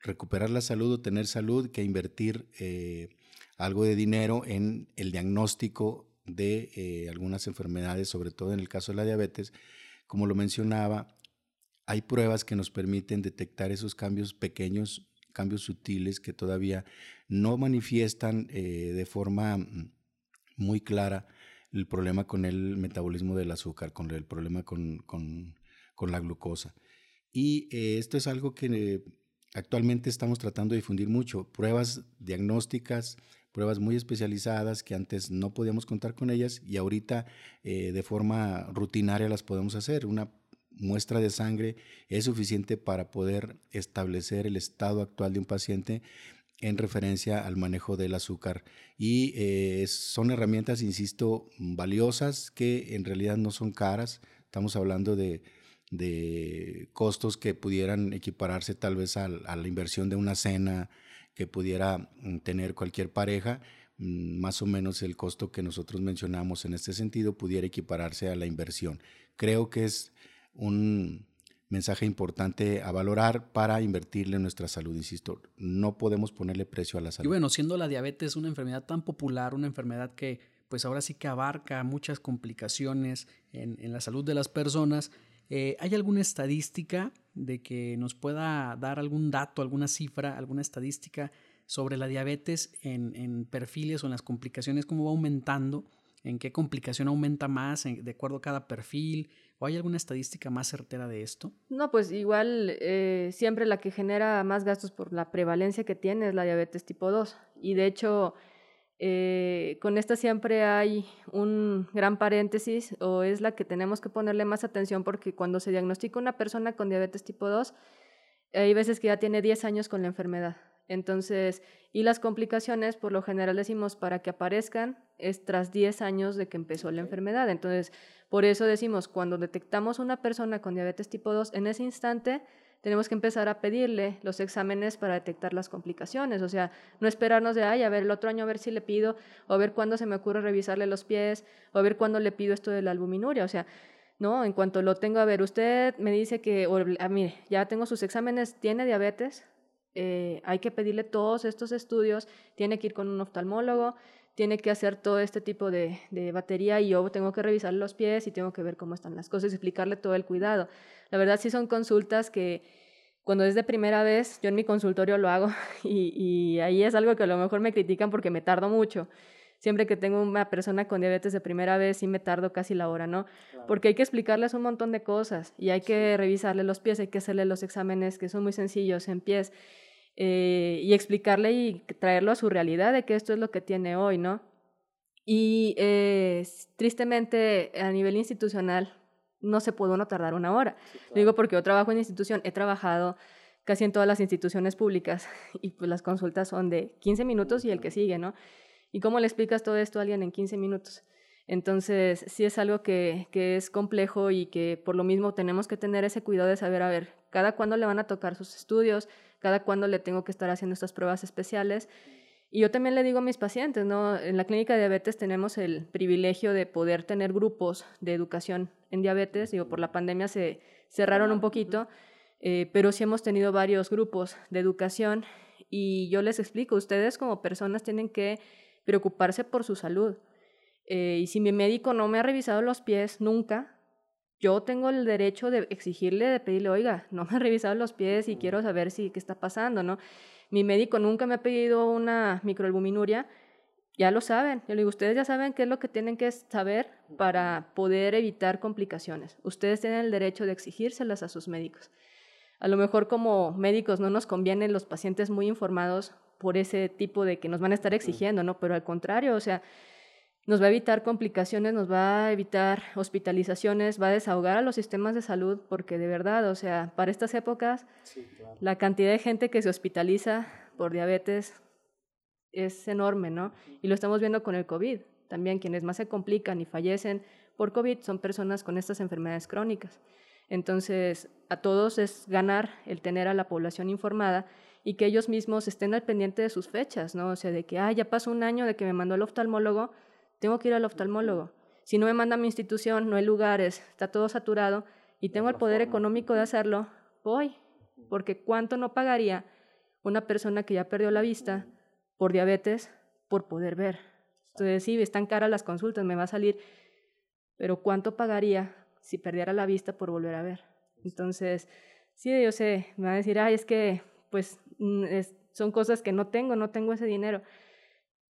Recuperar la salud o tener salud que invertir eh, algo de dinero en el diagnóstico de eh, algunas enfermedades, sobre todo en el caso de la diabetes. Como lo mencionaba, hay pruebas que nos permiten detectar esos cambios pequeños cambios sutiles que todavía no manifiestan eh, de forma mm, muy clara el problema con el metabolismo del azúcar, con el problema con, la glucosa. Y eh, esto es algo que actualmente estamos tratando de difundir mucho, pruebas diagnósticas, pruebas muy especializadas que antes no podíamos contar con ellas y ahorita de forma rutinaria las podemos hacer. Una muestra de sangre es suficiente para poder establecer el estado actual de un paciente en referencia al manejo del azúcar. Y eh, son herramientas, insisto, valiosas que en realidad no son caras. Estamos hablando de, costos que pudieran equipararse tal vez a, la inversión de una cena que pudiera mm, tener cualquier pareja. Mm, más o menos el costo que nosotros mencionamos en este sentido pudiera equipararse a la inversión. Creo que es un mensaje importante a valorar para invertirle en nuestra salud, insisto. No podemos ponerle precio a la salud. Y bueno, siendo la diabetes una enfermedad tan popular, una enfermedad que pues ahora sí que abarca muchas complicaciones en, la salud de las personas, eh, ¿hay alguna estadística de que nos pueda dar algún dato, alguna cifra, alguna estadística sobre la diabetes en, en perfiles o en las complicaciones, cómo va aumentando? ¿En qué complicación aumenta más de acuerdo a cada perfil? ¿O hay alguna estadística más certera de esto? No, pues igual eh, siempre la que genera más gastos por la prevalencia que tiene es la diabetes tipo 2. Y de hecho, eh, con esta siempre hay un gran paréntesis o es la que tenemos que ponerle más atención porque cuando se diagnostica una persona con diabetes tipo 2, hay veces que ya tiene 10 años con la enfermedad Entonces, y las complicaciones, por lo general decimos, para que aparezcan es tras 10 años de que empezó la enfermedad. Entonces, por eso decimos, cuando detectamos una persona con diabetes tipo 2, en ese instante tenemos que empezar a pedirle los exámenes para detectar las complicaciones. O sea, no esperarnos de, ay, a ver, el otro año a ver si le pido, o a ver cuándo se me ocurre revisarle los pies, o a ver cuándo le pido esto de la albuminuria. O sea, no, en cuanto lo tengo, a ver, usted me dice que, o, a, mire, ya tengo sus exámenes, tiene diabetes, eh, hay que pedirle todos estos estudios, tiene que ir con un oftalmólogo, tiene que hacer todo este tipo de, de, batería y yo tengo que revisar los pies y tengo que ver cómo están las cosas y explicarle todo el cuidado. La verdad sí son consultas que cuando es de primera vez, yo en mi consultorio lo hago y, y ahí es algo que a lo mejor me critican porque me tardo mucho. Siempre que tengo una persona con diabetes de primera vez, sí me tardo casi la hora, ¿no? Porque hay que explicarles un montón de cosas y hay que revisarle los pies, hay que hacerle los exámenes que son muy sencillos en pies eh, y explicarle y traerlo a su realidad de que esto es lo que tiene hoy, ¿no? Y eh, tristemente a nivel institucional no se puede uno tardar una hora. Digo porque yo trabajo en institución, he trabajado casi en todas las instituciones públicas y pues las consultas son de 15 minutos y el que sigue, ¿no? ¿Y cómo le explicas todo esto a alguien en 15 minutos? Entonces, sí es algo que, que es complejo y que por lo mismo tenemos que tener ese cuidado de saber, a ver, cada cuándo le van a tocar sus estudios, cada cuándo le tengo que estar haciendo estas pruebas especiales. Y yo también le digo a mis pacientes, ¿no? En la clínica de diabetes tenemos el privilegio de poder tener grupos de educación en diabetes. Digo, por la pandemia se cerraron un poquito, eh, pero sí hemos tenido varios grupos de educación y yo les explico, ustedes como personas tienen que preocuparse por su salud. Eh, y si mi médico no me ha revisado los pies nunca, yo tengo el derecho de exigirle, de pedirle, oiga, no me ha revisado los pies y quiero saber si qué está pasando, ¿no? Mi médico nunca me ha pedido una microalbuminuria, ya lo saben. Yo le digo, ustedes ya saben qué es lo que tienen que saber para poder evitar complicaciones. Ustedes tienen el derecho de exigírselas a sus médicos. A lo mejor como médicos no nos convienen los pacientes muy informados por ese tipo de que nos van a estar exigiendo, ¿no? Pero al contrario, o sea, nos va a evitar complicaciones, nos va a evitar hospitalizaciones, va a desahogar a los sistemas de salud, porque de verdad, o sea, para estas épocas, la cantidad de gente que se hospitaliza por diabetes es enorme, ¿no? Y lo estamos viendo con el COVID. También quienes más se complican y fallecen por COVID son personas con estas enfermedades crónicas. Entonces, a todos es ganar el tener a la población informada y que ellos mismos estén al pendiente de sus fechas, ¿no? O sea, de que, ah, ya pasó un año de que me mandó el oftalmólogo, tengo que ir al oftalmólogo. Si no me manda a mi institución, no hay lugares, está todo saturado y tengo el poder económico de hacerlo, voy. Porque ¿cuánto no pagaría una persona que ya perdió la vista por diabetes por poder ver? Entonces, sí, están caras las consultas, me va a salir, pero ¿cuánto pagaría si perdiera la vista por volver a ver? Entonces, sí, yo sé, me va a decir, ay, es que, pues, mm, son cosas que no tengo, no tengo ese dinero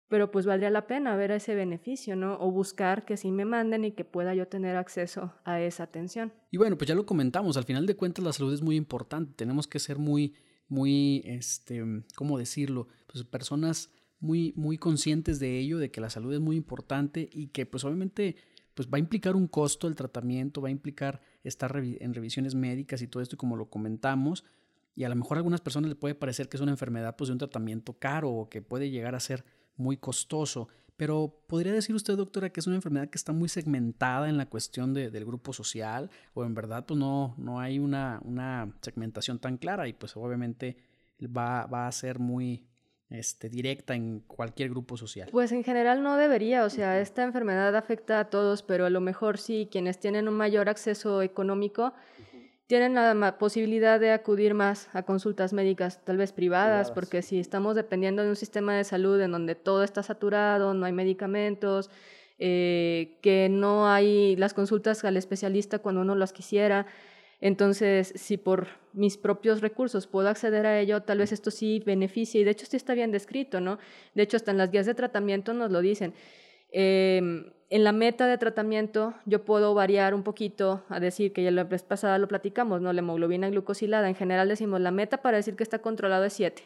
pero pues valdría la pena ver ese beneficio, ¿no? O buscar que sí me manden y que pueda yo tener acceso a esa atención. Y bueno, pues ya lo comentamos, al final de cuentas la salud es muy importante, tenemos que ser muy, muy, este, ¿cómo decirlo? Pues personas muy, muy conscientes de ello, de que la salud es muy importante y que pues obviamente pues va a implicar un costo el tratamiento, va a implicar estar en revisiones médicas y todo esto, y como lo comentamos, y a lo mejor a algunas personas les puede parecer que es una enfermedad pues de un tratamiento caro o que puede llegar a ser muy costoso. Pero ¿podría decir usted, doctora, que es una enfermedad que está muy segmentada en la cuestión de, del grupo social? ¿O en verdad pues no, no hay una, una segmentación tan clara y pues obviamente va, va a ser muy este, directa en cualquier grupo social? Pues en general no debería, o sea, esta enfermedad afecta a todos, pero a lo mejor sí, quienes tienen un mayor acceso económico tienen la posibilidad de acudir más a consultas médicas, tal vez privadas, porque si estamos dependiendo de un sistema de salud en donde todo está saturado, no hay medicamentos, eh, que no hay las consultas al especialista cuando uno las quisiera, entonces si por mis propios recursos puedo acceder a ello, tal vez esto sí beneficie, y de hecho sí está bien descrito, ¿no? De hecho, hasta en las guías de tratamiento nos lo dicen. Eh, en la meta de tratamiento yo puedo variar un poquito a decir que ya la vez pasada lo platicamos, ¿no? La hemoglobina glucosilada, en general decimos la meta para decir que está controlado es 7.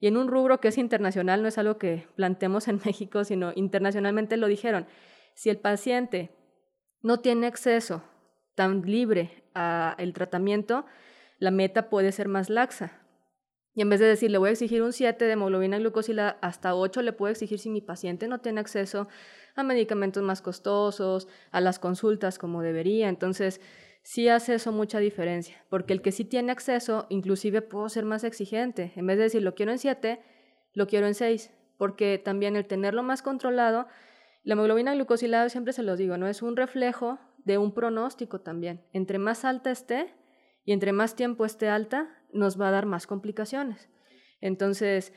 Y en un rubro que es internacional, no es algo que planteemos en México, sino internacionalmente lo dijeron. Si el paciente no tiene acceso tan libre al tratamiento, la meta puede ser más laxa. Y en vez de decir, le voy a exigir un 7 de hemoglobina glucosilada, hasta 8 le puedo exigir si mi paciente no tiene acceso a medicamentos más costosos, a las consultas como debería. Entonces, sí hace eso mucha diferencia, porque el que sí tiene acceso, inclusive puedo ser más exigente. En vez de decir, lo quiero en 7, lo quiero en 6, porque también el tenerlo más controlado, la hemoglobina glucosilada, siempre se los digo, ¿no? Es un reflejo de un pronóstico también. Entre más alta esté y entre más tiempo esté alta, nos va a dar más complicaciones. Entonces,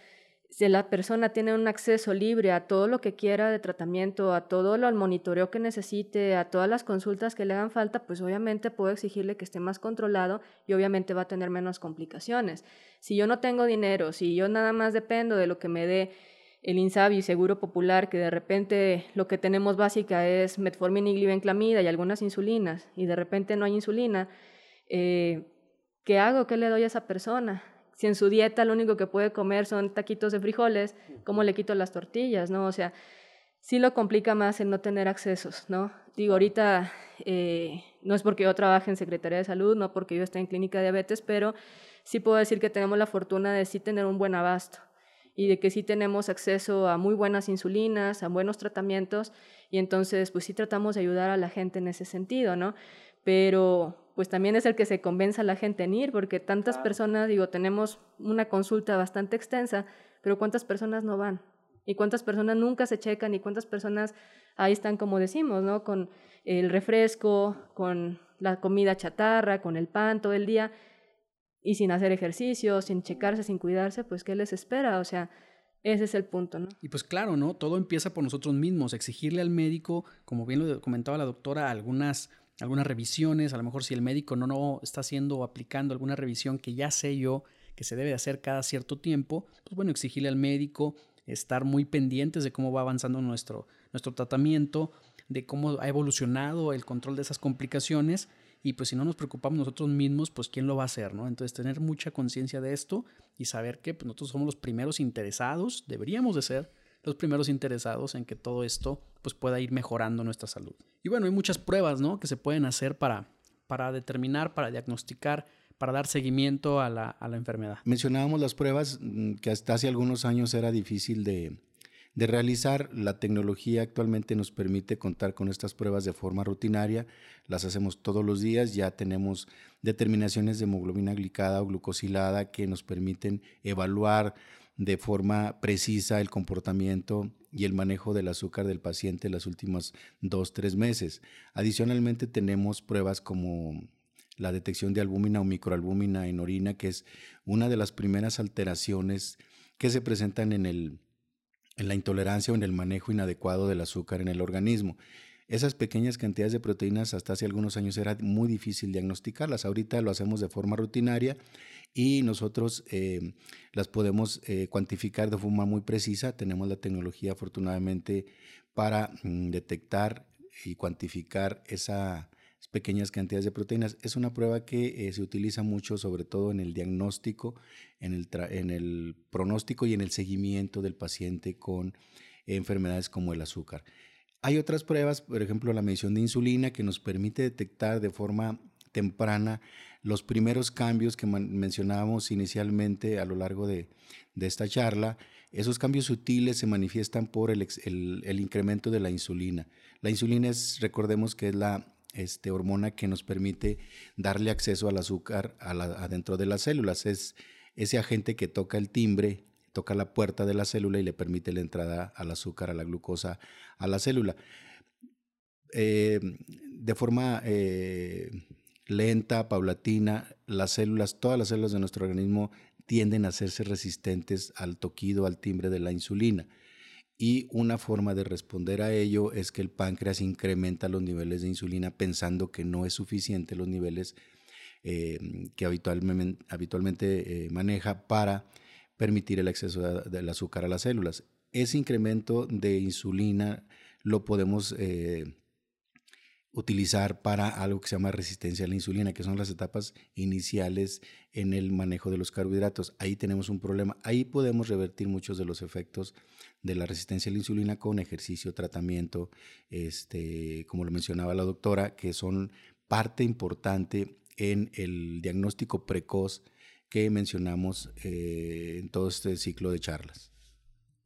si la persona tiene un acceso libre a todo lo que quiera de tratamiento, a todo lo al monitoreo que necesite, a todas las consultas que le hagan falta, pues obviamente puedo exigirle que esté más controlado y obviamente va a tener menos complicaciones. Si yo no tengo dinero, si yo nada más dependo de lo que me dé el INSABI, Seguro Popular, que de repente lo que tenemos básica es metformina y glibenclamida y algunas insulinas, y de repente no hay insulina, eh, ¿qué hago? ¿Qué le doy a esa persona? Si en su dieta lo único que puede comer son taquitos de frijoles, ¿cómo le quito las tortillas? ¿no? O sea, sí lo complica más el no tener accesos, ¿no? Digo, ahorita eh, no es porque yo trabaje en Secretaría de Salud, no porque yo esté en clínica de diabetes, pero sí puedo decir que tenemos la fortuna de sí tener un buen abasto y de que sí tenemos acceso a muy buenas insulinas, a buenos tratamientos, y entonces pues sí tratamos de ayudar a la gente en ese sentido, ¿no? Pero pues también es el que se convenza a la gente en ir, porque tantas personas, digo, tenemos una consulta bastante extensa, pero ¿cuántas personas no van? ¿Y cuántas personas nunca se checan? ¿Y cuántas personas ahí están, como decimos, ¿no? Con el refresco, con la comida chatarra, con el pan todo el día, y sin hacer ejercicio, sin checarse, sin cuidarse, pues ¿qué les espera? O sea, ese es el punto, ¿no? Y pues claro, ¿no? Todo empieza por nosotros mismos, exigirle al médico, como bien lo comentaba la doctora, algunas algunas revisiones, a lo mejor si el médico no, no está haciendo o aplicando alguna revisión que ya sé yo que se debe hacer cada cierto tiempo, pues bueno, exigirle al médico estar muy pendientes de cómo va avanzando nuestro, nuestro tratamiento, de cómo ha evolucionado el control de esas complicaciones y pues si no nos preocupamos nosotros mismos, pues quién lo va a hacer, ¿no? Entonces tener mucha conciencia de esto y saber que pues, nosotros somos los primeros interesados, deberíamos de ser los primeros interesados en que todo esto pues pueda ir mejorando nuestra salud. Y bueno, hay muchas pruebas, ¿no? Que se pueden hacer para, para determinar, para diagnosticar, para dar seguimiento a la, a la enfermedad. Mencionábamos las pruebas mm, que hasta hace algunos años era difícil de, de realizar. La tecnología actualmente nos permite contar con estas pruebas de forma rutinaria. Las hacemos todos los días. Ya tenemos determinaciones de hemoglobina glicada o glucosilada que nos permiten evaluar de forma precisa el comportamiento y el manejo del azúcar del paciente en los últimos dos, tres meses. Adicionalmente tenemos pruebas como la detección de albúmina o microalbúmina en orina, que es una de las primeras alteraciones que se presentan en, el, en la intolerancia o en el manejo inadecuado del azúcar en el organismo. Esas pequeñas cantidades de proteínas hasta hace algunos años era muy difícil diagnosticarlas. Ahorita lo hacemos de forma rutinaria y nosotros eh, las podemos eh, cuantificar de forma muy precisa. Tenemos la tecnología afortunadamente para mm, detectar y cuantificar esas pequeñas cantidades de proteínas. Es una prueba que eh, se utiliza mucho, sobre todo en el diagnóstico, en el, en el pronóstico y en el seguimiento del paciente con enfermedades como el azúcar. Hay otras pruebas, por ejemplo, la medición de insulina, que nos permite detectar de forma temprana los primeros cambios que mencionábamos inicialmente a lo largo de, esta charla. Esos cambios sutiles se manifiestan por el, incremento de la insulina. La insulina es, recordemos que es la este, hormona que nos permite darle acceso al azúcar adentro de las células. Es ese agente que toca el timbre toca la puerta de la célula y le permite la entrada al azúcar, a la glucosa, a la célula. Eh, de forma eh, lenta, paulatina, las células, todas las células de nuestro organismo tienden a hacerse resistentes al toquido, al timbre de la insulina. Y una forma de responder a ello es que el páncreas incrementa los niveles de insulina pensando que no es suficiente los niveles eh, que habitualmente, habitualmente maneja para permitir el acceso del azúcar a las células. Ese incremento de insulina lo podemos eh, utilizar para algo que se llama resistencia a la insulina, que son las etapas iniciales en el manejo de los carbohidratos. Ahí tenemos un problema. Ahí podemos revertir muchos de los efectos de la resistencia a la insulina con ejercicio, tratamiento, este, como lo mencionaba la doctora, que son parte importante en el diagnóstico precoz que mencionamos eh, en todo este ciclo de charlas.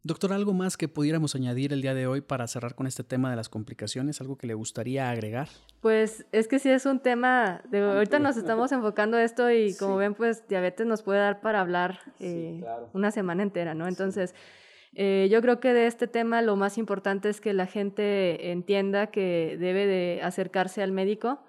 Doctor, ¿algo más que pudiéramos añadir el día de hoy para cerrar con este tema de las complicaciones? ¿Algo que le gustaría agregar? Pues es que sí es un tema, de, ahorita nos estamos enfocando esto y como ven, pues diabetes nos puede dar para hablar eh, una semana entera, ¿no? Entonces, eh, yo creo que de este tema lo más importante es que la gente entienda que debe de acercarse al médico,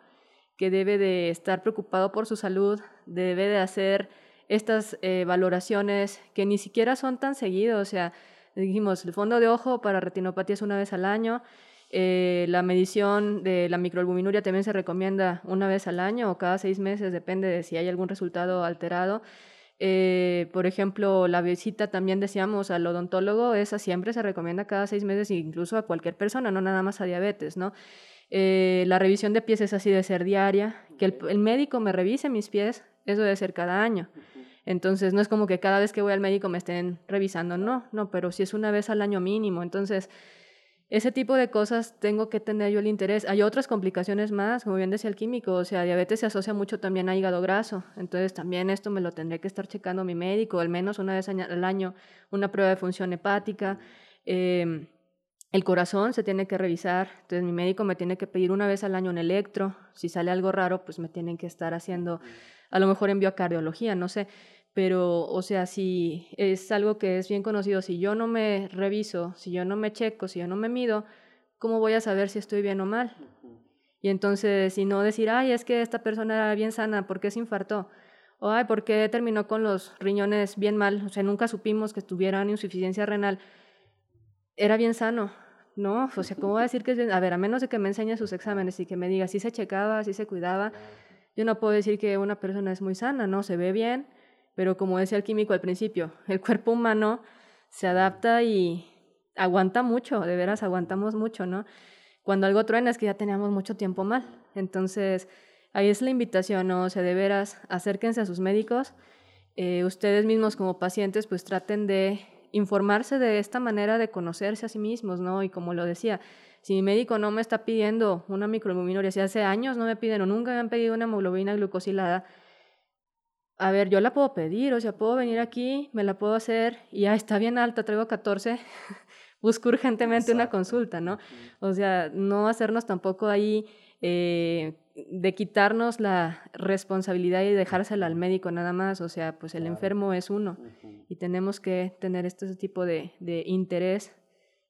que debe de estar preocupado por su salud, debe de hacer estas eh, valoraciones que ni siquiera son tan seguidos, o sea, dijimos, el fondo de ojo para retinopatía es una vez al año. Eh, la medición de la microalbuminuria también se recomienda una vez al año o cada seis meses, depende de si hay algún resultado alterado. Eh, por ejemplo, la visita también decíamos al odontólogo, esa siempre se recomienda cada seis meses, incluso a cualquier persona, no nada más a diabetes, ¿no? La revisión de pies es así de ser diaria, que el médico me revise mis pies, eso debe ser cada año. Entonces, no es como que cada vez que voy al médico me estén revisando, no, no, pero si es una vez al año mínimo. Entonces, ese tipo de cosas tengo que tener yo el interés. Hay otras complicaciones más, como bien decía el químico, o sea, diabetes se asocia mucho también a hígado graso, entonces también esto me lo tendré que estar checando mi médico, al menos una vez al año, una prueba de función hepática. Em, el corazón se tiene que revisar, entonces mi médico me tiene que pedir una vez al año un electro, si sale algo raro, pues me tienen que estar haciendo, a lo mejor envío a cardiología, no sé pero o sea, si es algo que es bien conocido, si yo no me reviso, si yo no me checo, si yo no me mido, ¿cómo voy a saber si estoy bien o mal? Y entonces, si no decir, ay, es que esta persona era bien sana, ¿por qué se infartó? O, ay, ¿por qué terminó con los riñones bien mal? O sea, nunca supimos que tuvieran insuficiencia renal. Era bien sano, ¿no? O sea, ¿cómo voy a decir que es bien? A ver, a menos de que me enseñe sus exámenes y que me diga si se checaba, si se cuidaba, yo no puedo decir que una persona es muy sana, ¿no? Se ve bien, pero como decía el químico al principio, el cuerpo humano se adapta y aguanta mucho, de veras aguantamos mucho, ¿no? Cuando algo truena es que ya teníamos mucho tiempo mal. Entonces, ahí es la invitación, ¿no? O sea, de veras, acérquense a sus médicos. Eh, ustedes mismos como pacientes, pues traten de informarse de esta manera de conocerse a sí mismos, ¿no? Y como lo decía, si mi médico no me está pidiendo una microalbuminuria, si hace años no me piden o nunca me han pedido una hemoglobina glucosilada, a ver, yo la puedo pedir, o sea, puedo venir aquí, me la puedo hacer y ya está bien alta, traigo 14, busco urgentemente una consulta, ¿no? O sea, no hacernos tampoco ahí eh, de quitarnos la responsabilidad y dejársela al médico nada más, o sea, pues el enfermo es uno y tenemos que tener este tipo de, de interés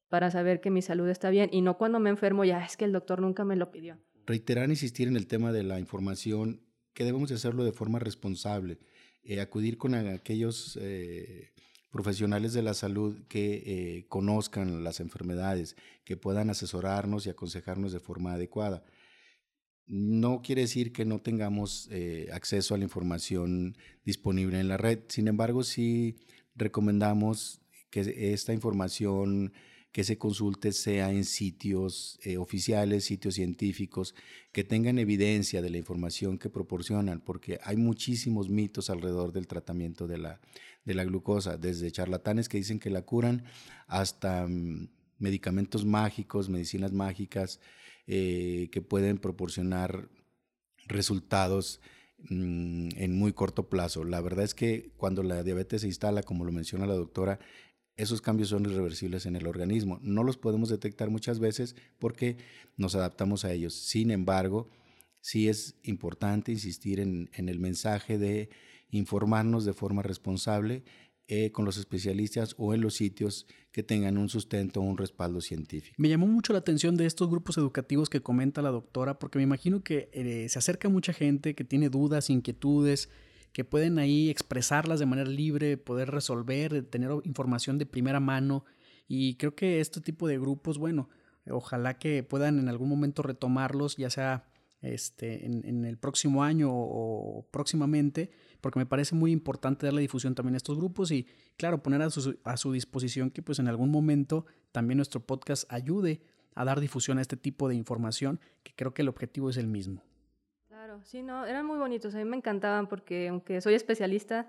para saber que mi salud está bien y no cuando me enfermo ya es que el doctor nunca me lo pidió. Reiterar, insistir en el tema de la información que debemos de hacerlo de forma responsable, eh, acudir con aquellos eh, profesionales de la salud que eh, conozcan las enfermedades, que puedan asesorarnos y aconsejarnos de forma adecuada. No quiere decir que no tengamos acceso a la información disponible en la red, sin embargo sí recomendamos que esta información que se consulte sea en sitios eh, oficiales, sitios científicos, que tengan evidencia de la información que proporcionan, porque hay muchísimos mitos alrededor del tratamiento de la, de la glucosa, desde charlatanes que dicen que la curan hasta mm, medicamentos mágicos, medicinas mágicas eh, que pueden proporcionar resultados mm, en muy corto plazo. La verdad es que cuando la diabetes se instala, como lo menciona la doctora, esos cambios son irreversibles en el organismo. No los podemos detectar muchas veces porque nos adaptamos a ellos. Sin embargo, sí es importante insistir en, el mensaje de informarnos de forma responsable eh, con los especialistas o en los sitios que tengan un sustento o un respaldo científico. Me llamó mucho la atención de estos grupos educativos que comenta la doctora, porque me imagino que eh, se acerca mucha gente que tiene dudas, inquietudes, que pueden ahí expresarlas de manera libre, poder resolver, tener información de primera mano. Y creo que este tipo de grupos, bueno, ojalá que puedan en algún momento retomarlos, ya sea este, en, el próximo año o, próximamente, porque me parece muy importante darle difusión también a estos grupos y, claro, poner a su, a su disposición que pues en algún momento también nuestro podcast ayude a dar difusión a este tipo de información, que creo que el objetivo es el mismo sí, no, eran muy bonitos, a mí me encantaban porque aunque soy especialista,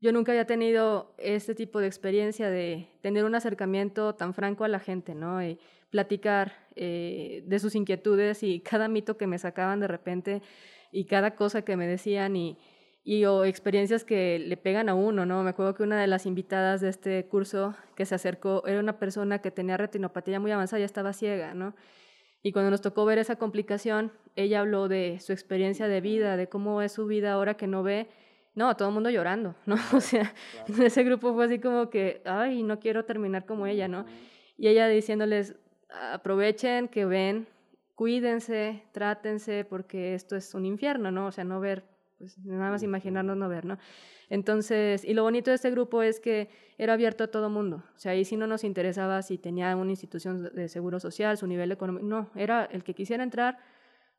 yo nunca había tenido este tipo de experiencia de tener un acercamiento tan franco a la gente, ¿no? Y platicar eh, de sus inquietudes y cada mito que me sacaban de repente y cada cosa que me decían y, y o experiencias que le pegan a uno, ¿no? Me acuerdo que una de las invitadas de este curso que se acercó era una persona que tenía retinopatía muy avanzada, ya estaba ciega, ¿no? Y cuando nos tocó ver esa complicación, ella habló de su experiencia de vida, de cómo es su vida ahora que no ve. No, todo el mundo llorando, ¿no? O sea, ese grupo fue así como que, ay, no quiero terminar como ella, ¿no? Y ella diciéndoles, aprovechen que ven, cuídense, trátense, porque esto es un infierno, ¿no? O sea, no ver, pues nada más imaginarnos no ver, ¿no? Entonces, y lo bonito de este grupo es que era abierto a todo mundo. O sea, ahí sí no nos interesaba si tenía una institución de seguro social, su nivel económico. No, era el que quisiera entrar,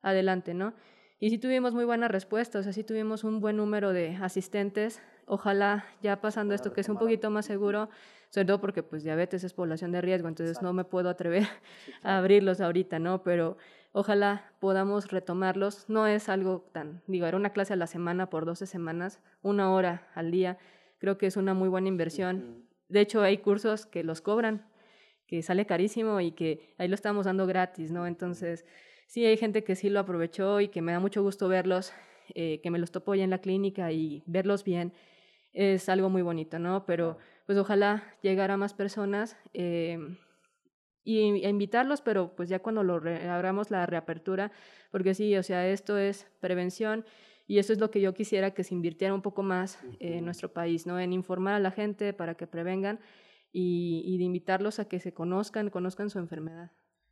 adelante, ¿no? Y sí tuvimos muy buena respuesta, o sea, sí tuvimos un buen número de asistentes. Ojalá ya pasando esto que es un poquito más seguro, sobre todo porque pues diabetes es población de riesgo, entonces no me puedo atrever a abrirlos ahorita, ¿no? Pero ojalá podamos retomarlos. No es algo tan, digo, era una clase a la semana por 12 semanas, una hora al día. Creo que es una muy buena inversión. De hecho, hay cursos que los cobran, que sale carísimo y que ahí lo estamos dando gratis, ¿no? Entonces, sí hay gente que sí lo aprovechó y que me da mucho gusto verlos, eh, que me los topo ya en la clínica y verlos bien es algo muy bonito, ¿no? Pero pues ojalá llegara a más personas eh, y a invitarlos, pero pues ya cuando lo abramos la reapertura, porque sí, o sea, esto es prevención y eso es lo que yo quisiera que se invirtiera un poco más en nuestro país, ¿no? En informar a la gente para que prevengan y, y de invitarlos a que se conozcan, conozcan su enfermedad.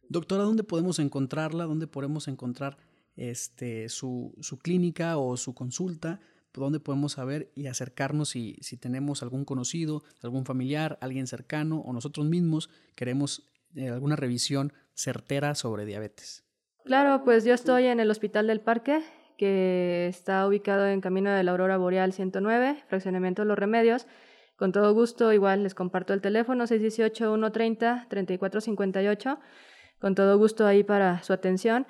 Doctora, ¿dónde podemos encontrarla? ¿Dónde podemos encontrar este, su, su clínica o su consulta? ¿Dónde podemos saber y acercarnos si, si tenemos algún conocido, algún familiar, alguien cercano o nosotros mismos queremos eh, alguna revisión certera sobre diabetes? Claro, pues yo estoy en el Hospital del Parque, que está ubicado en Camino de la Aurora Boreal 109, fraccionamiento de los Remedios. Con todo gusto, igual les comparto el teléfono 618-130-3458 con todo gusto ahí para su atención.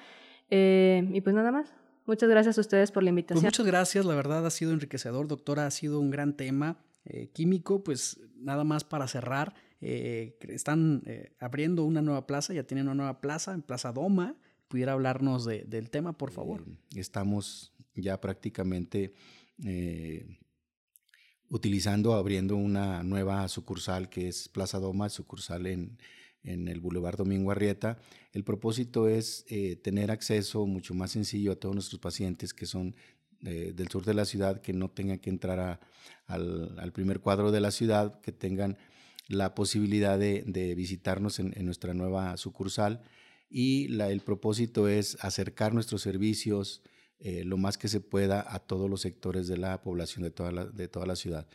Eh, y pues nada más. Muchas gracias a ustedes por la pues invitación. muchas gracias, la verdad ha sido enriquecedor, doctora, ha sido un gran tema eh, químico, pues nada más para cerrar, eh, están abriendo una nueva plaza, ya tienen una nueva plaza en Plaza Doma, pudiera hablarnos del tema, por favor. estamos ya prácticamente utilizando, abriendo una nueva sucursal que es Plaza Doma, sucursal en en el Boulevard Domingo Arrieta. El propósito es eh, tener acceso mucho más sencillo a todos nuestros pacientes que son eh, del sur de la ciudad, que no tengan que entrar al, primer cuadro de la ciudad, que tengan la posibilidad de, visitarnos en, nuestra nueva sucursal. Y el propósito es acercar nuestros servicios eh, lo más que se pueda a todos los sectores de la población de toda la, ciudad.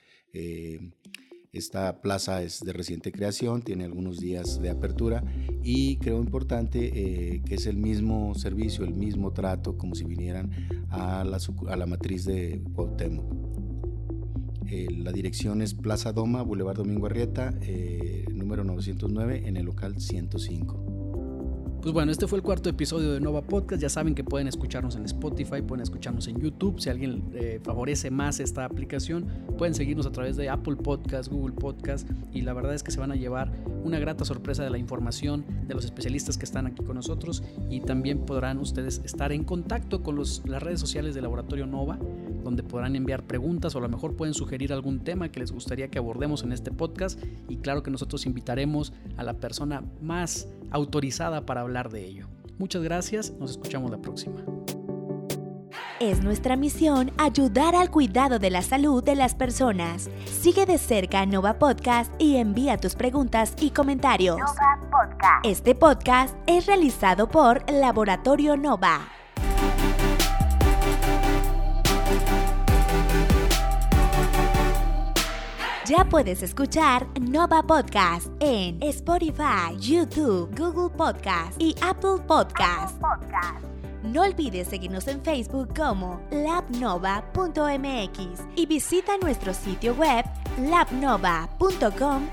Esta plaza es de reciente creación, tiene algunos días de apertura y creo importante eh, que es el mismo servicio, el mismo trato como si vinieran a la, a la matriz de Cuauhtémoc. Eh, la dirección es Plaza Doma, Boulevard Domingo Arrieta, eh, número 909, en el local 105. Pues bueno, este fue el cuarto episodio de Nova Podcast. Ya saben que pueden escucharnos en Spotify, pueden escucharnos en YouTube. Si alguien eh, favorece más esta aplicación, pueden seguirnos a través de Apple Podcast, Google Podcast. Y la verdad es que se van a llevar una grata sorpresa de la información de los especialistas que están aquí con nosotros. Y también podrán ustedes estar en contacto con las redes sociales del Laboratorio Nova, donde podrán enviar preguntas o a lo mejor pueden sugerir algún tema que les gustaría que abordemos en este podcast. Y claro que nosotros invitaremos a la persona más autorizada para hablar de ello. Muchas gracias, nos escuchamos la próxima. Es nuestra misión ayudar al cuidado de la salud de las personas. Sigue de cerca Nova Podcast y envía tus preguntas y comentarios. Nova Podcast. Este podcast es realizado por Laboratorio Nova. Ya puedes escuchar Nova Podcast en Spotify, YouTube, Google Podcast y Apple Podcast. Podcast. No olvides seguirnos en Facebook como labnova.mx y visita nuestro sitio web labnova.com.